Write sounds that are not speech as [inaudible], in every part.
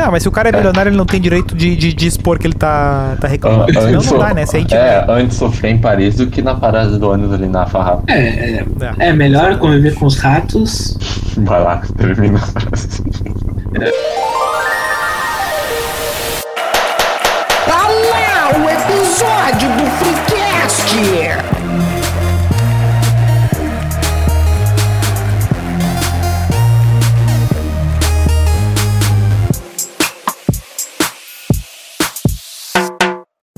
Não, mas se o cara é milionário, ele não tem direito de, de, de expor que ele tá, tá reclamando. Antes não dá, né? Se a gente é, antes sofrer em Paris do que na parada do ônibus ali na farrapa. É, é, é melhor conviver com os ratos. [laughs] Vai lá, termina a frase. Tá lá o episódio do Freecast!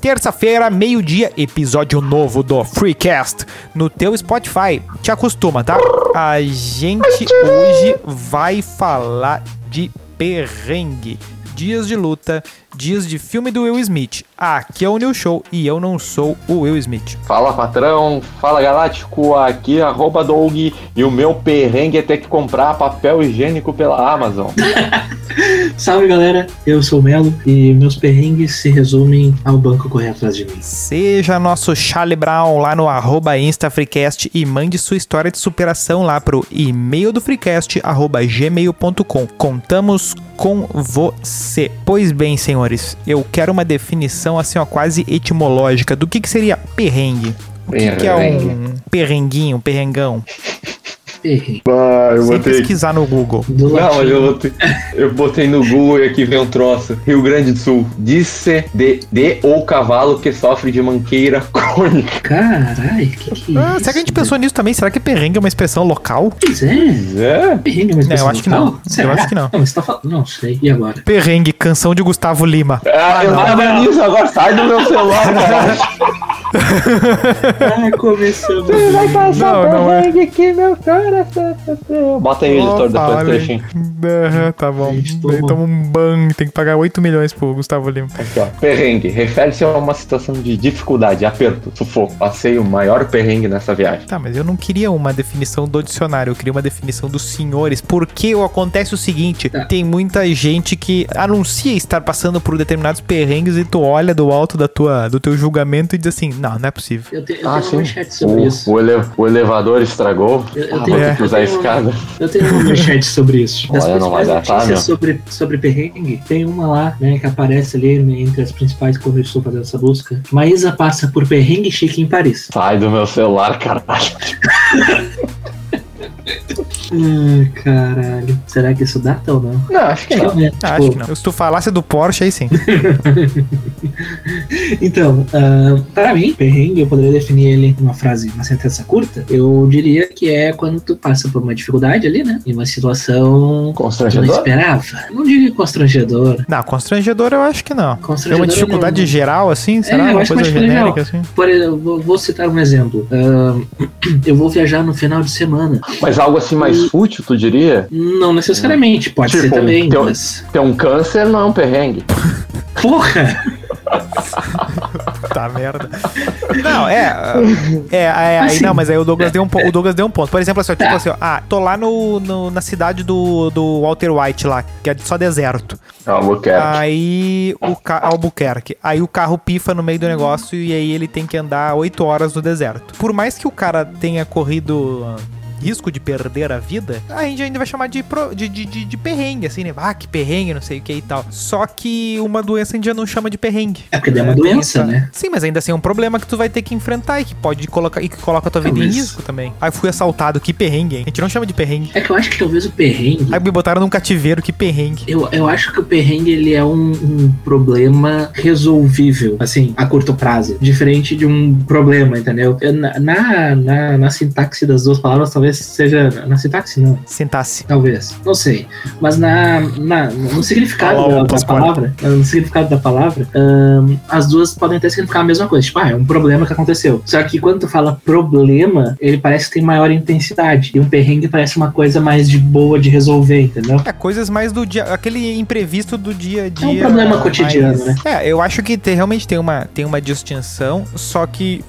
Terça-feira, meio-dia, episódio novo do Freecast no teu Spotify. Te acostuma, tá? A gente hoje vai falar de perrengue, dias de luta, dias de filme do Will Smith. Aqui é o New Show e eu não sou o Will Smith. Fala patrão, fala galáctico, aqui é arroba Doug e o meu perrengue é ter que comprar papel higiênico pela Amazon. [laughs] Salve galera, eu sou o Melo e meus perrengues se resumem ao banco correr atrás de mim. Seja nosso Charlie Brown lá no arroba InstaFreecast e mande sua história de superação lá pro e-mail do Freecast, arroba gmail.com. Contamos com você. Pois bem, senhores, eu quero uma definição assim, ó, quase etimológica do que, que seria perrengue. O que, que é um perrenguinho, um perrengão? Perrengue. Ah, eu Sem pesquisar no Google. Do Não, eu botei, eu botei no Google e aqui vem um troço. Rio Grande do Sul. Disse de, de ou cavalo que sofre de manqueira [laughs] crônica. Carai, que que é Ah, isso? será que a gente pensou nisso também? Será que perrengue é uma expressão local? Pois é, É? perrengue é uma Não, eu expressão acho que local? não. Eu Será? acho que não. Não, você tá falando... Não sei, e agora? Perrengue, canção de Gustavo Lima. Ah, eu não. tava nisso, agora sai do meu celular, [laughs] cara. Ah, começamos. Não, não é. aqui, meu cara. Bota aí, editor, Opa, depois do trechinho. Aham, tá bom. Toma. um ban, tem que pagar 8 milhões pro Gustavo Lima. Aqui, ó. Perrengue. Refere-se a uma situação de dificuldade, aperto, sufoco. Passei o maior perrengue nessa viagem. Tá, mas eu não queria uma definição do dicionário, eu queria uma definição dos senhores. Porque acontece o seguinte: Tá. tem muita gente que anuncia estar passando por determinados perrengues e tu olha do alto da tua, do teu julgamento e diz assim: não, não é possível. Eu, te, eu Ah, tenho sim. sobre O, isso. o, ele- o elevador estragou. Eu- eu ah, tenho- eu usar a tenho- escada. Eu tenho uma [laughs] manchete sobre isso. Das Olha, não vai principais dar, tá, meu? sobre, sobre perrengue, tem uma lá, né, que aparece ali entre as principais quando eu estou fazendo essa busca. Maísa passa por perrengue chique em Paris. Sai do meu celular, caralho. [laughs] Ai, caralho. Será que isso data ou não? Não, acho que não. Né, Ah, tipo, acho que não. Se tu falasse do Porsche, aí sim. [laughs] Então, ah, para mim, perrengue, eu poderia definir ele em uma frase, uma sentença curta. Eu diria que é quando tu passa por uma dificuldade ali, né? Em uma situação que tu não Constrangedor? esperava. Não diria constrangedor. Não, constrangedor eu acho que não. É Constrangedor uma dificuldade não. geral, assim? Será? eu uma acho que é uma coisa genérica, assim? Por exemplo, vou, citar um exemplo. Ahn, [clears throat] eu vou viajar no final de semana. Mas algo assim mais fútil, tu diria? Não necessariamente, pode Tipo, ser também, teu- mas. Ter um câncer não é um perrengue. Porra! [laughs] Tá merda. Não, é. É, é aí Assim. não, mas aí o Douglas deu um, po- o Douglas deu um ponto. Por exemplo, assim, ó, tipo assim, ó, ah, tô lá no, no- na cidade do, do Walter White lá, que é só deserto. Albuquerque. Aí o ca... Albuquerque. Aí o carro pifa no meio do negócio e aí ele tem que andar 8 horas no deserto. Por mais que o cara tenha corrido risco de perder a vida, a gente ainda vai chamar de, pro- de, de, de- de perrengue, assim, né? Ah, que perrengue, não sei o que e tal. Só que uma doença a gente já não chama de perrengue. É porque daí é uma doença, né? Sim, mas ainda assim é um problema que tu vai ter que enfrentar e que pode colocar e que coloca a tua vida em Talvez. risco também. Aí fui assaltado, que perrengue, hein? A gente não chama de perrengue. É que eu acho que talvez o perrengue. Aí me botaram num cativeiro, que perrengue. Eu, eu acho que o perrengue ele é um, um problema resolvível, assim, a curto prazo. Diferente de um problema, entendeu? Eu, na, na, na sintaxe das duas palavras, talvez seja. Na sintaxe, não. Sentasse. Talvez, não sei. Mas na, na- no significado Olha lá o da, da palavra, no significado da palavra, ahn, as duas podem até significar a mesma coisa. Tipo, ah, é um problema que aconteceu. Só que quando tu fala problema, ele parece que tem maior intensidade. E um perrengue parece uma coisa mais de boa de resolver, entendeu? É, coisas mais do dia, aquele imprevisto do dia a dia. É um problema cotidiano, né? É, eu acho que tem- realmente tem uma, tem uma distinção, só que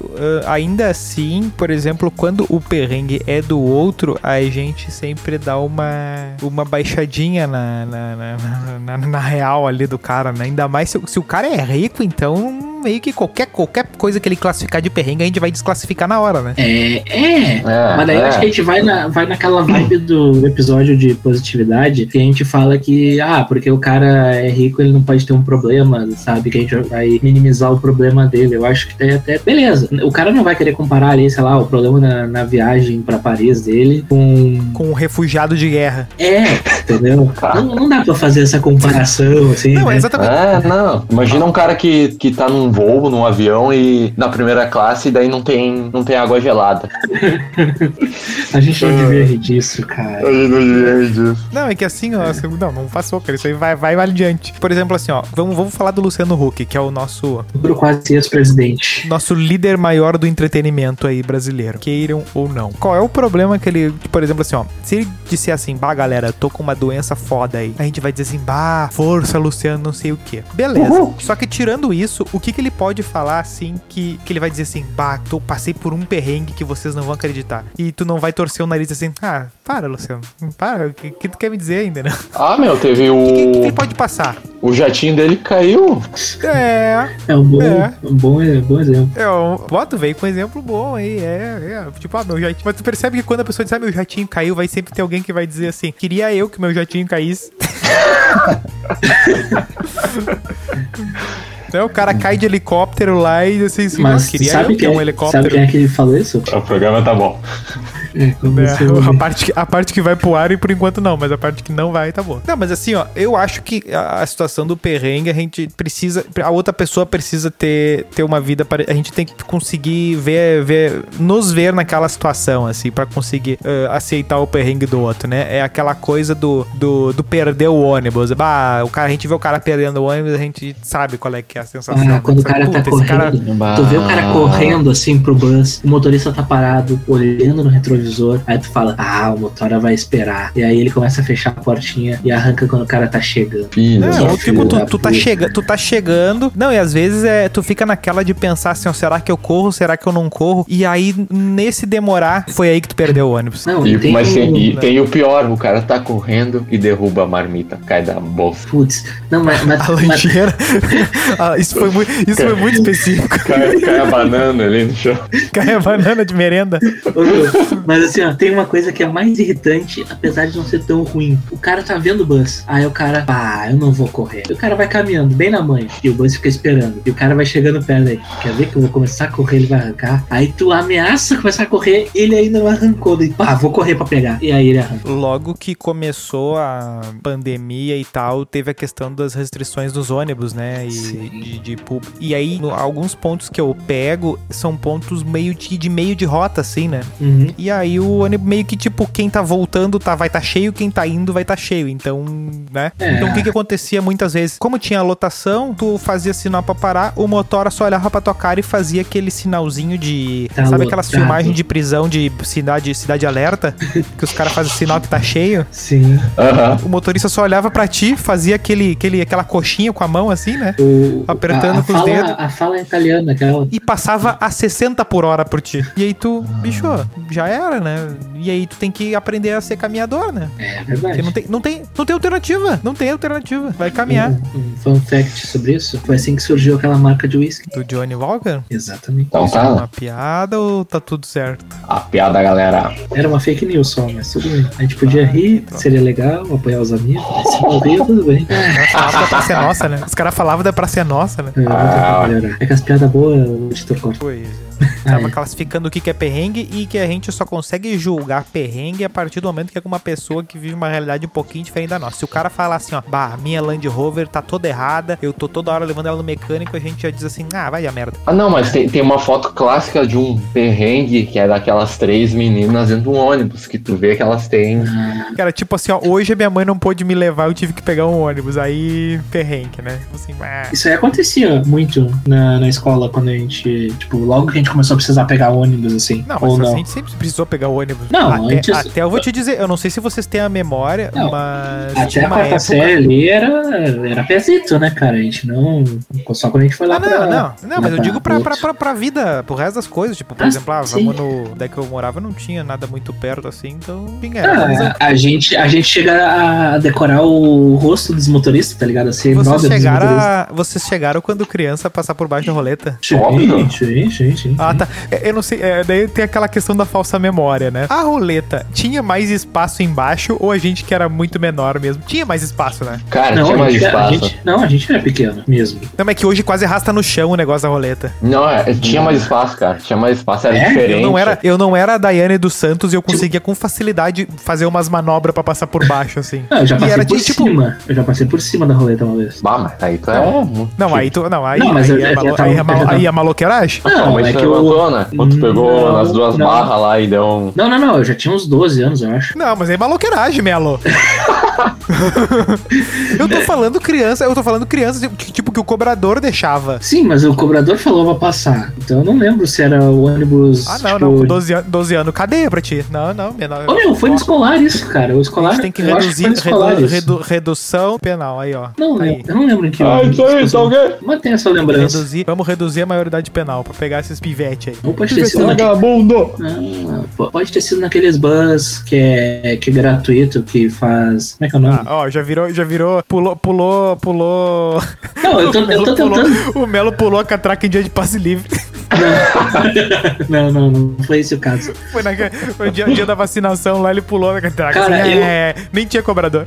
ah, ainda assim, por exemplo, quando o perrengue é do outro, a gente sempre dá uma, uma baixadinha na, na, na, na- na- na real ali do cara, né? Ainda mais se, o- se o cara é rico, então meio que qualquer, qualquer coisa que ele classificar de perrengue, a gente vai desclassificar na hora, né? É, é. É, Mas daí eu é. acho que a gente vai, na, vai naquela vibe do episódio de positividade que a gente fala que, ah, porque o cara é rico, ele não pode ter um problema, sabe? Que a gente vai minimizar o problema dele. Eu acho que tem até. Beleza. O cara não vai querer comparar ali, sei lá, o problema na, na viagem pra Paris dele com. Com um refugiado de guerra. É, entendeu? Não, não dá pra fazer essa comparação, assim. Não, né? exatamente. É, não. Imagina um cara que, que tá num voo, num avião e na primeira classe e daí não tem, não tem água gelada. [laughs] A gente não devia rir disso, cara. gente não devia disso. Não, é que assim, ó, assim, não, não passou, cara. Isso aí vai, vai adiante. Por exemplo, assim, ó, vamos, vamos falar do Luciano Huck, que é o nosso, Pro quase ex-presidente. nosso líder maior do entretenimento aí brasileiro. Queiram ou não. Qual é o problema que ele, por exemplo, assim, ó, se ele disser assim, bah, galera, tô com uma doença foda aí, a gente vai dizer assim, bah, força, Luciano, não sei o quê. Beleza. Só que tirando isso, o que que ele pode falar assim que, que ele vai dizer assim, bah, tô, passei por um perrengue que vocês não vão acreditar. E tu não vai torcer o nariz assim, ah, para, Luciano, para, o que, que tu quer me dizer ainda, né? Ah, meu, teve O que, que o. ele pode passar? O jatinho dele caiu. É, É um bom, É. um bom, um bom exemplo. é, o- bota, veio com um exemplo bom aí, é, é, tipo, ah, meu jatinho, mas tu percebe que quando a pessoa diz, ah, meu jatinho caiu, vai sempre ter alguém que vai dizer assim, queria eu que meu jatinho caísse. [laughs] Então, o cara cai de helicóptero lá e diz assim, Mas queria sabe quem, é um sabe helicóptero. quem é que falou isso? O programa tá bom. É, [laughs] É, a, parte, que- a parte que vai pro ar e por enquanto não, mas a parte que não vai tá boa. Não, mas assim, ó, eu acho que a, a situação do perrengue, a gente precisa. A outra pessoa precisa ter, ter uma vida. pare- A gente tem que conseguir ver, ver nos ver naquela situação, assim, pra conseguir eh, aceitar o perrengue do outro, né? É aquela coisa do, do, do perder o ônibus. Bah, o cara, a gente vê o cara perdendo o ônibus, a gente sabe qual é que é a sensação. Ah, quando o cara tá esse cara- correndo, tu vê o cara correndo assim pro bus, o motorista tá parado, olhando no retrovisor, aí tu fala, ah, o motora vai esperar. E aí ele começa a fechar a portinha e arranca quando o cara tá chegando. Filho. Não, filho tipo, tu, tu, tá chega, tu tá chegando. Não, e às vezes é, tu fica naquela de pensar assim, ó, será que eu corro? Será que eu não corro? E aí, nesse demorar, foi aí que tu perdeu o ônibus. Não, E, tem mas um- tem, e tem o pior, o cara tá correndo e derruba a marmita, cai da bolsa. Putz, não, mas, mas, [laughs] A mas- [laughs] lancheira. Isso foi muito, isso foi muito específico. Cai, cai a banana ali no chão. Cai a banana de merenda. Mas assim, ó, tem uma coisa que é mais irritante, apesar de não ser tão ruim. O cara tá vendo o bus. Aí o cara, ah, eu não vou correr. E o cara vai caminhando bem na manha. E o bus fica esperando. E o cara vai chegando perto aí. Quer ver que eu vou começar a correr, ele vai arrancar. Aí tu ameaça começar a correr, ele ainda não arrancou. Daí, pá, vou correr pra pegar. E aí ele arranca. Logo que começou a pandemia e tal, teve a questão das restrições dos ônibus, né? E Sim. De, de pub- E aí, no- alguns pontos que eu pego são pontos meio de, de meio de rota, assim, né? Uhum. E aí o ônibus meio que, tipo, quem tá voltando tá, vai tá cheio, quem tá indo vai tá cheio. Então, né? É. Então o que que acontecia muitas vezes? Como tinha lotação, tu fazia sinal pra parar, o motora só olhava pra tua cara e fazia aquele sinalzinho de. Tá sabe aquelas lotado. filmagens de prisão de cidade, cidade alerta? [laughs] que os caras fazem sinal que tá cheio? Sim. Aham. O motorista só olhava pra ti, fazia aquele, aquele, aquela coxinha com a mão assim, né? O, Apertando a, a com os fala, dedos. A fala é italiana, aquela. E passava a 60 por hora por ti. E aí tu, bicho, já era, né? E aí tu tem que aprender a ser caminhador, né? É Porque verdade. não tem, não tem, não tem alternativa. Não tem alternativa. Vai caminhar. Um, um fun fact sobre isso: foi assim que surgiu aquela marca de whisky. Do Johnny Walker? Exatamente. Então Isso é uma tá. piada ou tá tudo certo? A piada, galera. Era uma fake news só, mas tudo bem. A gente podia rir, seria legal, apoiar os amigos, mas se não rir, tudo bem. Os caras falavam da Praça é Nossa, né? Os caras falavam da Praça é Nossa, né? É, Ah. melhorar. É que as piadas boas, o editor corta. Pois é. Tava classificando o que que é perrengue e que a gente só consegue julgar perrengue a partir do momento que é com uma pessoa que vive uma realidade um pouquinho diferente da nossa. Se o cara falar assim, ó, bah, minha Land Rover tá toda errada, eu tô toda hora levando ela no mecânico, a gente já diz assim, ah, vai a merda. Ah, não, mas tem, tem uma foto clássica de um perrengue que é daquelas três meninas dentro de um ônibus, que tu vê que elas têm. Cara, tipo assim, ó, hoje a minha mãe não pôde me levar, eu tive que pegar um ônibus, aí perrengue, né? Tipo Assim, ah, Isso aí acontecia muito na, na escola quando a gente, tipo, logo que a gente começou a precisar pegar ônibus, assim. Não, mas ou a não. gente sempre precisou pegar o ônibus. Não, até, antes- até eu vou te dizer, eu não sei se vocês têm a memória, Não, mas. Até a quarta época- série ali era, era pezito, né, cara? A gente não. Só quando a gente foi lá Ah, não, pra. não, não, mas eu digo pra, pra, pra, pra vida, pro resto das coisas. Tipo, por Ah, exemplo, ah, vamos no. Daí que eu morava não tinha nada muito perto assim, então. Enfim, era. mas eu- Ah, a, gente, a gente chega a decorar o rosto dos motoristas, tá ligado? A ser Vocês chegaram, motoristas. a- vocês chegaram quando criança passar por baixo da roleta? Óbvio. Sim, sim, sim, sim. Ah, tá. É, Eu não sei. é, daí tem aquela questão da falsa memória, né? A roleta tinha mais espaço embaixo ou a gente que era muito menor mesmo? Tinha mais espaço, né? Cara, Não, tinha mais gente, a espaço. gente- não, a gente era pequeno mesmo. Não, mas é que hoje quase arrasta no chão o negócio da roleta. Não, é, tinha mais espaço, cara. Tinha mais espaço, era É? Eu diferente. Eu não, era, eu não era a Daiane dos Santos e eu conseguia com facilidade fazer umas manobras pra passar por baixo, assim. Ah, eu já passei era por tipo- cima. Eu já passei por cima da roleta uma vez. Bah, mas aí tu é. Não, aí tu. Não, aí, Não, mas aí, eu- é, eu aí, é, eu aí é maloqueiragem? Não, mas é tu que eu. Levantou, né? Quando tu pegou Não, nas duas não. barras lá e deu um. Não, não, não. Eu já tinha uns 12 anos, eu acho. Não, mas é maloqueiragem, Melo. [laughs] [laughs] eu tô falando criança, eu tô falando criança, tipo, que o cobrador deixava. Sim, mas o cobrador falou pra passar. Então eu não lembro se era o ônibus. Ah, não, tipo... não, com 12, an 12 anos, cadeia pra ti. Não, não, menor. Ô, meu, foi no escolar isso, cara. O A escolar. gente tem que reduzir redu- isso. redu- redução penal, aí, ó. Não, aí. lembro, eu não lembro em que Ah, isso aí, tá ok? Mas tem essa lembrança. Reduzir, vamos reduzir a maioridade penal pra pegar esses pivete aí. Ou pode ter sido naquele... Vagabundo! Não, pô, pode ter sido naqueles bus que é, que é gratuito, que faz. Como é que é o nome? Ah, ó, já virou, já virou, pulou, pulou, pulou. não, eu tô, o, eu Melo tô pulou tentando. o Melo pulou a catraca em dia de passe livre. [laughs] Não, não, não foi esse o caso. Foi, na, foi o dia, dia da vacinação lá, ele pulou na catraca. Cara, assim, eu- é, nem tinha cobrador.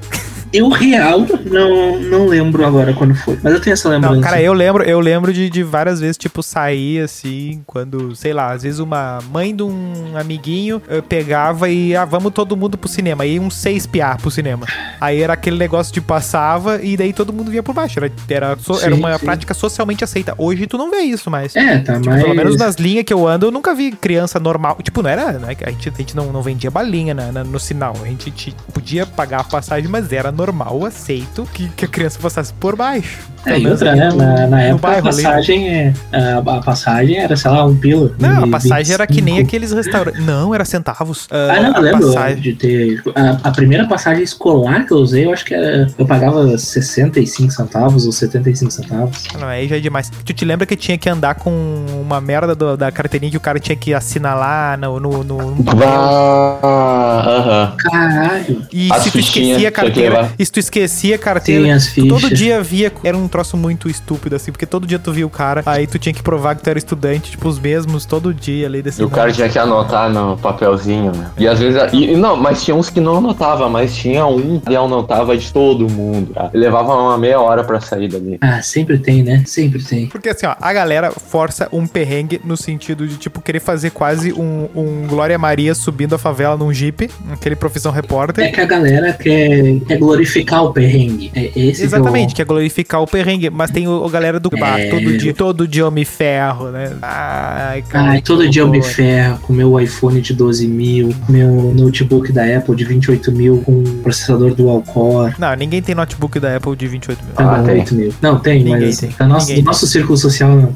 Eu real não, não lembro agora quando foi, mas eu tenho essa lembrança. Não, cara, eu lembro, eu lembro de, de várias vezes, tipo, sair assim, quando, sei lá, às vezes uma mãe de um amiguinho eh, pegava e, ah, vamos todo mundo pro cinema. E uns seis piar pro cinema. Aí era aquele negócio de passava e daí todo mundo vinha por baixo. Era, era, so- era Sim, uma sim. prática socialmente aceita. Hoje tu não vê isso mais. É, tá, Tipo, mas. Pelo menos nas linhas que eu ando, eu nunca vi criança normal. Tipo, não era. Né, a gente, a gente não, não vendia balinha na- na- no sinal. A gente ti- podia pagar a passagem, mas era normal, aceito, que, que a criança passasse por baixo. É, e outra, né? Na, na época a bairro ali. passagem, é, a, a passagem era, sei lá, um pila. Não, a passagem era que nem 25. aqueles restaurantes. Não, era centavos. Ah, não, a eu lembro passagem. de ter. A, a primeira passagem escolar que eu usei, eu acho que era. Eu pagava 65 centavos ou 75 centavos. Não, aí já é demais. Tu te lembra que tinha que andar com uma merda do- da carteirinha que o cara tinha que assinalar no, no, no, no papel? Bah, aham. Caralho. E As se tu esquecia a carteira, e se tu esquecia a carteira, Tem as tu fichas. todo dia via, era um troço muito estúpido, assim, porque todo dia tu via o cara, aí tu tinha que provar que tu era estudante, tipo, os mesmos todo dia ali desse E o cara tinha que anotar no papelzinho, né? E às vezes. E, não, mas tinha uns que não anotava, mas tinha um que anotava de todo mundo, cara. Ele levava uma meia hora pra sair dali. Ah, sempre tem, né? Sempre tem. Porque assim, ó, a galera força um perrengue no sentido de, tipo, querer fazer quase um, um Glória Maria subindo a favela num jeep, aquele profissão É repórter. que a galera quer, quer glorificar o perrengue. É esse Exatamente, Que que é glorificar o perrengue, mas tem o, a galera do bar, É. todo dia, todo dia eu me ferro, né? Ai, cara. Ai, todo dia eu me horror. ferro com meu iPhone de 12 mil, meu notebook da Apple de 28 mil com processador dual core. Não, ninguém tem notebook da Apple de 28 mil. Ah, Ah, tem. 8 mil. Não, tem, Ninguém mas tem. Nosso, Ninguém do nosso círculo social não.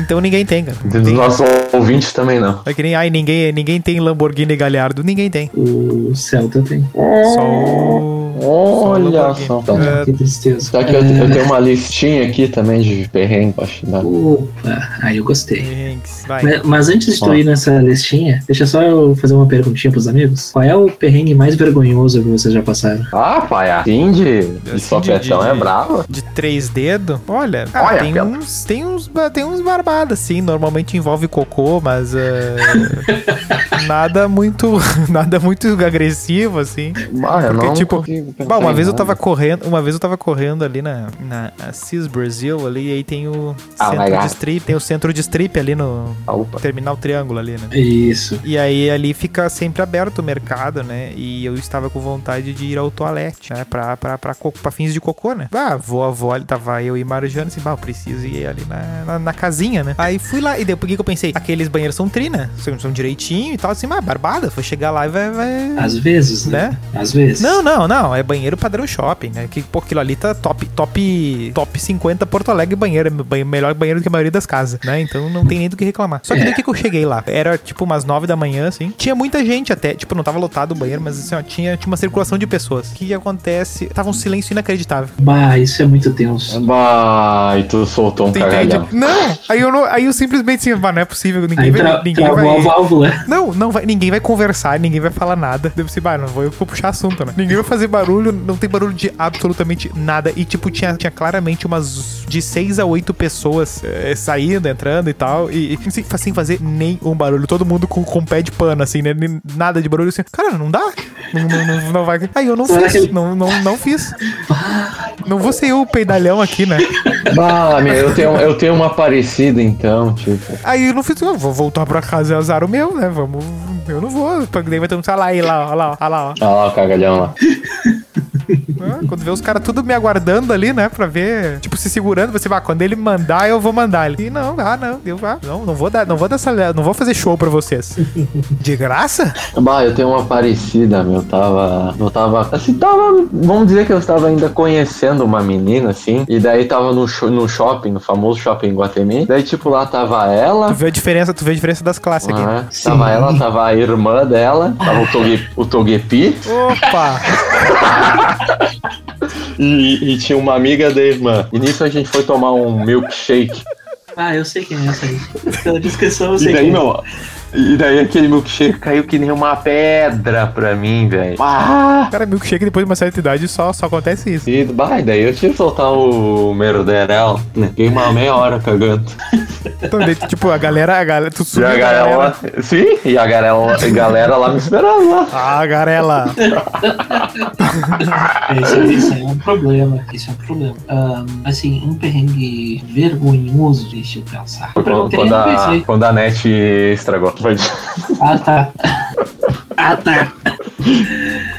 Então ninguém tem, cara. Dos Tem. nossos ouvintes também não. É que nem, ai, ninguém, ninguém tem Lamborghini Galhardo. Ninguém tem. O Celta tem. Só o... Olha Lamborghini. só. É. Que tristeza. Só que eu, eu tenho uma listinha aqui também de perrengue, acho. Né? Opa, aí eu gostei. Mas, mas antes de tu ir nessa listinha, deixa só eu fazer uma perguntinha pros amigos. Qual é o perrengue mais vergonhoso que vocês já passaram? Ah, pai, assim de, de Assim, sopetão é bravo. De três dedos? Olha, ah, Olha, tem, Pela. uns, tem, uns, tem uns barbados, assim. Normalmente envolve cocô, mas. é, [laughs] nada muito. [laughs] Nada muito agressivo, assim. Ah, eu Porque, não tipo, consigo pensar Bom, uma vez eu nada. tava correndo, uma vez eu tava correndo ali na, na Assis Brasil ali, e aí tem o Ah, centro de strip, tem o centro de strip ali no Ah, opa. terminal triângulo ali, né? Isso. E aí ali fica sempre aberto o mercado, né? E eu estava com vontade de ir ao toalete, né? Pra, pra, pra, pra fins de cocô, né? Ah, vou, avó, ali tava eu e Marjane, assim, bah, eu preciso ir ali na, na, na casinha, né? Aí fui lá, e daí por que eu pensei? Aqueles banheiros são tri, né? São, são direitinho e tal, assim, mas barbada, foi chegar lá e vai... vai... Às vezes, né? Né? Às vezes. Não, não, não. É banheiro padrão shopping, né? Que, pô, aquilo ali tá top, top, top 50 Porto Alegre banheiro, é melhor banheiro do que a maioria das casas, né? Então não tem nem do que reclamar. Só que daí que que eu cheguei lá? Era tipo umas 9 da manhã, assim. Tinha muita gente até, tipo, não tava lotado o banheiro, mas assim, ó, tinha, tinha uma circulação de pessoas. O que acontece? Tava um silêncio inacreditável. Bah, isso é muito tenso. Bah, e tu soltou um Tu entende? cagalhão. Não! Aí eu, não, aí eu simplesmente assim, "Bah, não é possível, ninguém Aí vai. tra ninguém travou a vai... válvula. Não, não vai, ninguém vai conversar, ninguém vai falar nada. Deve ser, bah, não vou eu que vou puxar assunto, né? Ninguém vai fazer barulho, não tem barulho de absolutamente nada. E, tipo, tinha, tinha claramente umas de seis a oito pessoas eh, saindo, entrando e tal. E, e sem, sem fazer nenhum barulho. Todo mundo com, com pé de pano, assim, né? Nada de barulho assim. Cara, não dá. Não, não, não, não vai. Aí eu não fiz. Não, não, não fiz. Não vou ser eu o peidalhão aqui, né? Bah, meu, eu tenho, eu tenho uma parecida então, tipo. Aí eu não fiz, eu vou voltar pra casa e azar o meu, né? Vamos. Eu não vou. Daí vai ter um lá aí, lá, ó, lá, ó, lá, ó. Olha lá o cagalhão lá. [laughs] Ah, Quando vê os caras tudo me aguardando ali, né? Pra ver, tipo, se segurando, você vai, quando ele mandar, eu vou mandar ele. E não, ah, não, eu ah, não, não vou dar, não vou dar essa, não vou fazer show pra vocês. [laughs] De graça? Bah, eu tenho uma parecida, meu. Tava. Eu tava. Assim, tava. Vamos dizer que eu estava ainda conhecendo uma menina, assim. E daí tava no, no shopping, no famoso shopping Guatemi. Daí, tipo, lá tava Tu ela. vê a diferença, tu vê a diferença das classes aqui. Sim. Tava ela, tava irmã dela, tava o, Toge, o Togepi Opa! [laughs] e, e tinha uma amiga da irmã. E nisso a gente foi tomar um milkshake. Ah, eu sei quem é essa aí. Pela descrição eu E sei daí, quem é. meu. E daí aquele milkshake caiu que nem uma pedra pra mim, velho. Ah! Cara, milkshake depois de uma certa idade só, só acontece isso. E bah, daí eu tive que soltar o merderel. né? Fiquei uma meia hora cagando. Então, daí, tipo, a galera, a galera, tu E subiu a a galera lá. Sim, e a galera, a galera lá me esperando lá. [laughs] Ah, garela. Isso, isso é um problema. Isso é um problema. Ahn, assim, um perrengue vergonhoso, deixa eu pensar. Quando, quando a, quando a net estragou. Foi- Ah, tá. Ah, tá.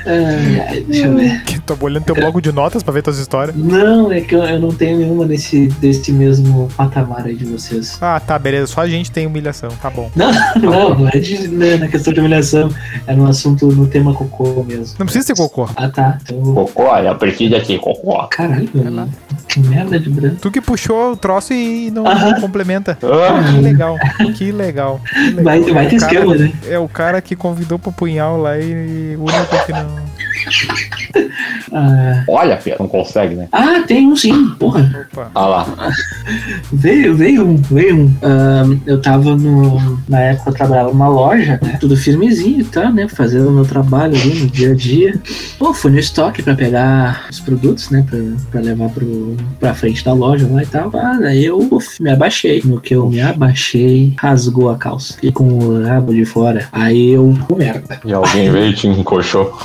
Ai, ai, deixa eu ver. Que tô olhando teu bloco de notas pra ver tuas histórias. Não, é que eu, eu não tenho nenhuma desse, desse mesmo patamar aí de vocês. Ah, tá, beleza. Só a gente tem humilhação. Tá bom. Não, [laughs] não, não é de, né, na questão de humilhação. É no assunto, no tema cocô mesmo. Não precisa ser cocô. Ah, tá. Então, Cocô, olha, preciso aqui, cocô. caralho, lá. que merda de branco. Tu que puxou o troço e não, não complementa. Ah, Que legal, que legal. que legal. Vai, vai É ter o cara- esquema, né? É o cara que convidou pro punhal lá e o único que não. Ah, [laughs] olha, Pedro, não consegue, né? ah, tem um sim, porra. Opa. Ah lá. Veio, veio um, veio um. Ahn, eu tava no. Na época eu trabalhava numa loja, né? Tudo firmezinho e tal, né? Fazendo o meu trabalho ali no dia a dia. Pô, fui no estoque pra pegar os produtos, né? Pra, pra levar pro, pra frente da loja lá e tal. Ah, daí eu uf, me abaixei. No que eu me abaixei, rasgou a calça. Fiquei com o rabo de fora. Aí eu. Merda. E alguém veio e te encoxou.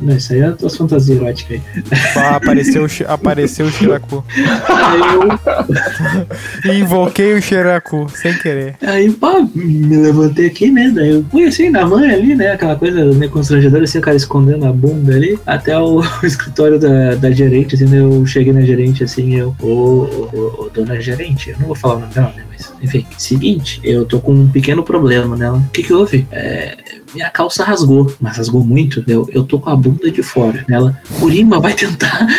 Não, isso aí é as tuas fantasias eróticas aí. Ah, apareceu, apareceu o. Aí eu. Invoquei o Shiraku, sem querer. Aí, pá, me levantei aqui, né? Daí eu fui assim na mãe ali, né? Aquela coisa meio constrangedora, assim, o cara escondendo a bunda ali, até o, [laughs] escritório da, da gerente, assim, né, eu cheguei na gerente assim, eu, ô, ô, dona gerente, eu não vou falar o nome dela, né? Mas, enfim, seguinte, eu tô com um pequeno problema nela. O que que houve? É, minha calça rasgou, mas rasgou muito. Eu, eu tô com a bunda de fora. Ela, Urima, vai tentar. [laughs]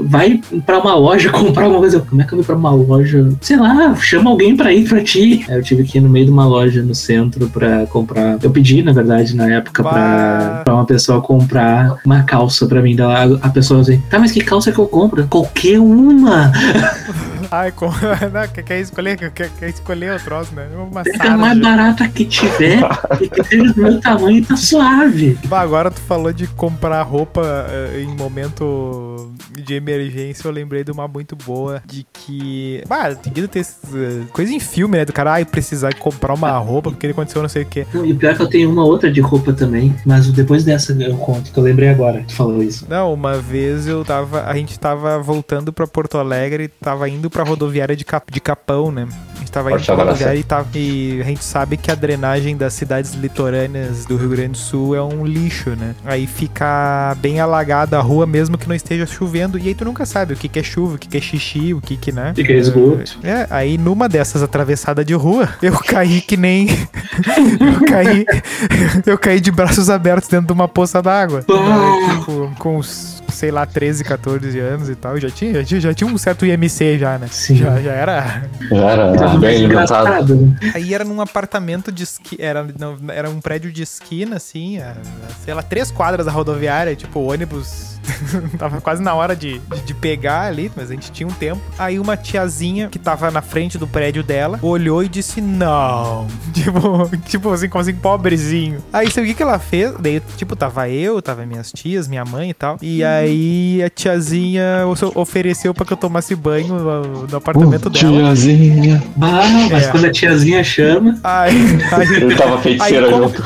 Vai pra uma loja comprar alguma coisa. Eu, Como é que eu vou pra uma loja? Sei lá, chama alguém pra ir pra ti. Aí eu tive que ir no meio de uma loja no centro pra comprar. Eu pedi, na verdade, na época, pra, pra uma pessoa comprar uma calça pra mim. Daí a, a pessoa assim, tá, mas que calça que eu compro? Qualquer uma. [laughs] Ai, com... [laughs] não, quer, quer escolher? Quer, quer escolher o troço, né? Uma Pega a mais barata que tiver e [laughs] que seja do meu tamanho e tá suave. Bah, agora tu falou de comprar roupa eh, em momento de emergência, eu lembrei de uma muito boa, de que... Bah, seguido ter eh, coisa em filme, né? Do cara, ai, precisar comprar uma roupa porque ele aconteceu não sei o quê. E pior que eu tenho uma outra de roupa também, mas depois dessa eu conto, que eu lembrei agora que tu falou isso. Não, uma vez eu tava. A gente tava voltando pra Porto Alegre, tava indo pra rodoviária de, Cap, de Capão, né? A gente tava indo pra lugar e, tava, e a gente sabe que a drenagem das cidades litorâneas do Rio Grande do Sul é um lixo, né? Aí fica bem alagada a rua mesmo que não esteja chovendo. E aí tu nunca sabe o que, que é chuva, o que, que é xixi, o que que, né? Fica esgoto. É, aí numa dessas atravessadas de rua, eu caí que nem. [laughs] eu caí. Eu caí de braços abertos dentro de uma poça d'água. Tipo, com uns, sei lá, 13, 14 anos e tal. Eu já tinha, já tinha, já tinha um certo IMC já, né? Sim. Já, já era. Já era [laughs] Tá bem engraçado? Aí era num apartamento de esqui. Era, não, era um prédio de esquina, assim, a, sei lá, três quadras da rodoviária, tipo, ônibus. [laughs] tava quase na hora de, de, de pegar ali, mas a gente tinha um tempo. Aí uma tiazinha que tava na frente do prédio dela olhou e disse: Não. [laughs] Tipo, tipo assim, como assim, pobrezinho. Aí sabe o que, que ela fez? Daí, tipo, tava eu, tava minhas tias, minha mãe e tal. E aí a tiazinha ofereceu pra que eu tomasse banho no, no apartamento dela. Tiazinha. Bah, mas É. quando a tiazinha chama, Aí, aí, [laughs] Ele tava feiticeira Aí, como- junto.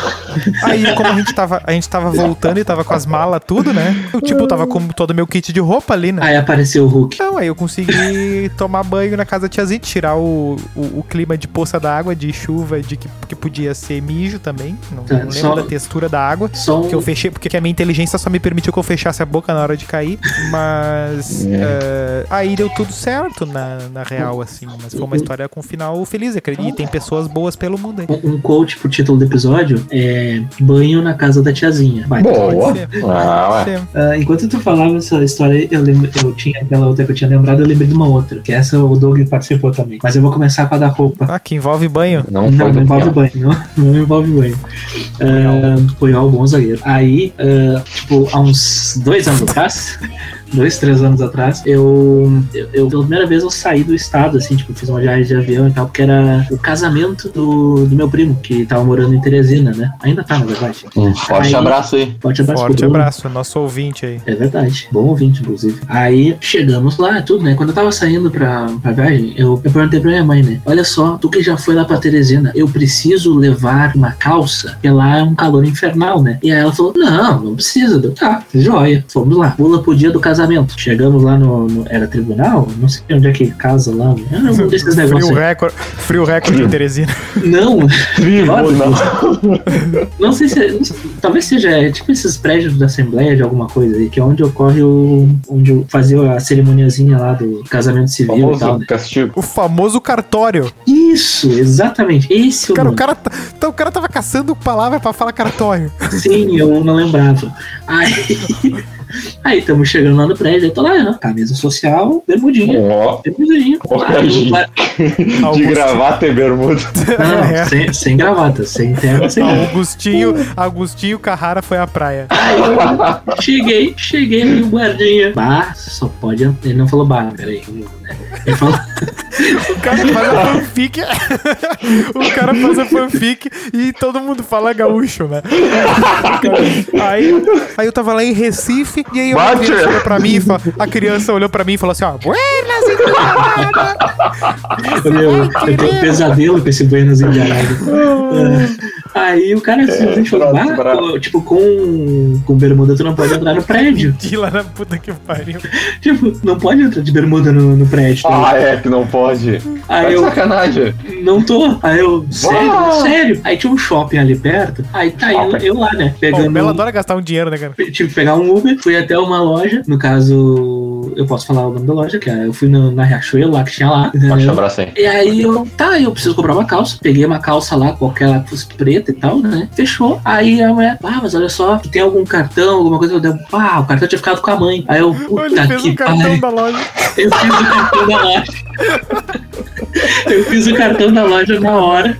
Aí, como a gente tava, a gente tava voltando e tava com as malas, tudo, né? Eu, tipo, tava com todo o meu kit de roupa ali, né? aí apareceu o Hulk. Então, aí eu consegui [laughs] tomar banho na casa da tiazinha, tirar o, o, o clima de poça d'água, de chuva, de que, que podia ser mijo também. Não, Tá, não lembro só- da textura da água. Só um... Que eu fechei, porque a minha inteligência só me permitiu que eu fechasse a boca na hora de cair. Mas. [laughs] eh, aí deu tudo certo na, na real, assim. Mas foi uma história com final feliz, acredito. E tem pessoas boas pelo mundo aí. Um um quote pro título do episódio é Banho na casa da tiazinha. Vai. Boa. Pode ser. Ah, Pode ser. Ah, enquanto tu falava essa história, eu, lembro, eu tinha aquela outra que eu tinha lembrado, eu lembrei de uma outra. Que essa o Doug participou também. Mas eu vou começar com a da roupa. Ah, que envolve banho. Não, Não, não envolve banho, não, [laughs] não envolve banho. Ah, Puyol, bom zagueiro. Aí, ah, tipo, há uns dois anos atrás, dois, três anos atrás, eu, eu, eu- pela primeira vez eu saí do estado, assim, tipo, fiz uma viagem de avião e tal, porque era o casamento do, do meu primo, que tava morando em Teresina, né? Ainda tá, na verdade. Um forte Aí- abraço aí. Forte abraço Forte abraço, nosso ouvinte aí. É verdade. Bom ouvinte, inclusive. Aí chegamos lá, tudo, né? Quando eu tava saindo pra, pra viagem, eu, eu perguntei pra minha mãe, né? Olha só, tu que já foi lá pra Teresina, eu preciso levar uma calça, porque lá é um calor infernal, né? E aí ela falou: Não, não precisa. Deu, tá, joia. Fomos lá. Pula pro dia do casamento. Chegamos lá no. no- era tribunal? Não sei onde é que casa lá. Era um desses negócios. Frio recorde, frio recorde de Teresina. Não, Tribunal. não sei se. é- não sei, talvez seja é, tipo esses prédios da Assembleia de alguma coisa aí, que é onde ocorre o. onde eu fazia a cerimoniazinha lá do casamento civil e tal, Famoso né? castigo. O famoso cartório. Isso, exatamente. Esse é o Cara, o nome. cara, tá- então, o cara tava caçando palavra pra falar cartório. Sim, eu não lembrava. Aí. Aí estamos chegando lá no prédio, aí tô lá, né? camisa social, bermudinha. Ó, Bermudinha. Aí, gente. lá- [laughs] de gravata e bermuda. não, [laughs] É. sem, sem gravata, sem terno, sem nada. Augustinho, Augustinho Carrara foi à praia. Aí eu cheguei, cheguei no guardinha. Bah, só pode. Ele não falou bah, peraí. Ele falou. [laughs] O cara faz a fanfic. o cara faz a fanfic e todo mundo fala gaúcho, né? Aí, aí eu tava lá em Recife e aí uma Bate! criança olhou pra mim e a criança olhou pra mim e falou assim, ó, Buenas Indianadas! Meu, eu tenho um pesadelo com esse Buenos Indianadas. É. Aí o cara simplesmente falou, bah, bravo. pô, tipo, com, com bermuda tu não pode entrar no prédio. [laughs] Que lá na puta que pariu. Tipo, não pode entrar de bermuda no, no prédio. tá Ah, é que não pode. Tá Aí de eu, sacanagem. não tô. Aí eu, sério, Uau! sério. Aí tinha um shopping ali perto. Aí tá eu, Shopping. eu lá, né? Pegando. o Bela adora gastar um dinheiro, né, cara? tive que pegar um Uber, fui até uma loja, no caso, eu posso falar o nome da loja, que é, eu fui no- na Riachuelo lá que tinha lá. Entendeu? abraço aí. E aí eu, tá, eu preciso comprar uma calça. Peguei uma calça lá, qualquer lá, fosse preta e tal, né? Fechou. Aí a mulher, ah, mas olha só, tu tem algum cartão, alguma coisa? Eu dei, ah, o cartão tinha ficado com a mãe. Aí eu, Ele puta fez que um cartão da loja. Eu fiz o cartão da loja. [laughs] Eu fiz o cartão da loja na hora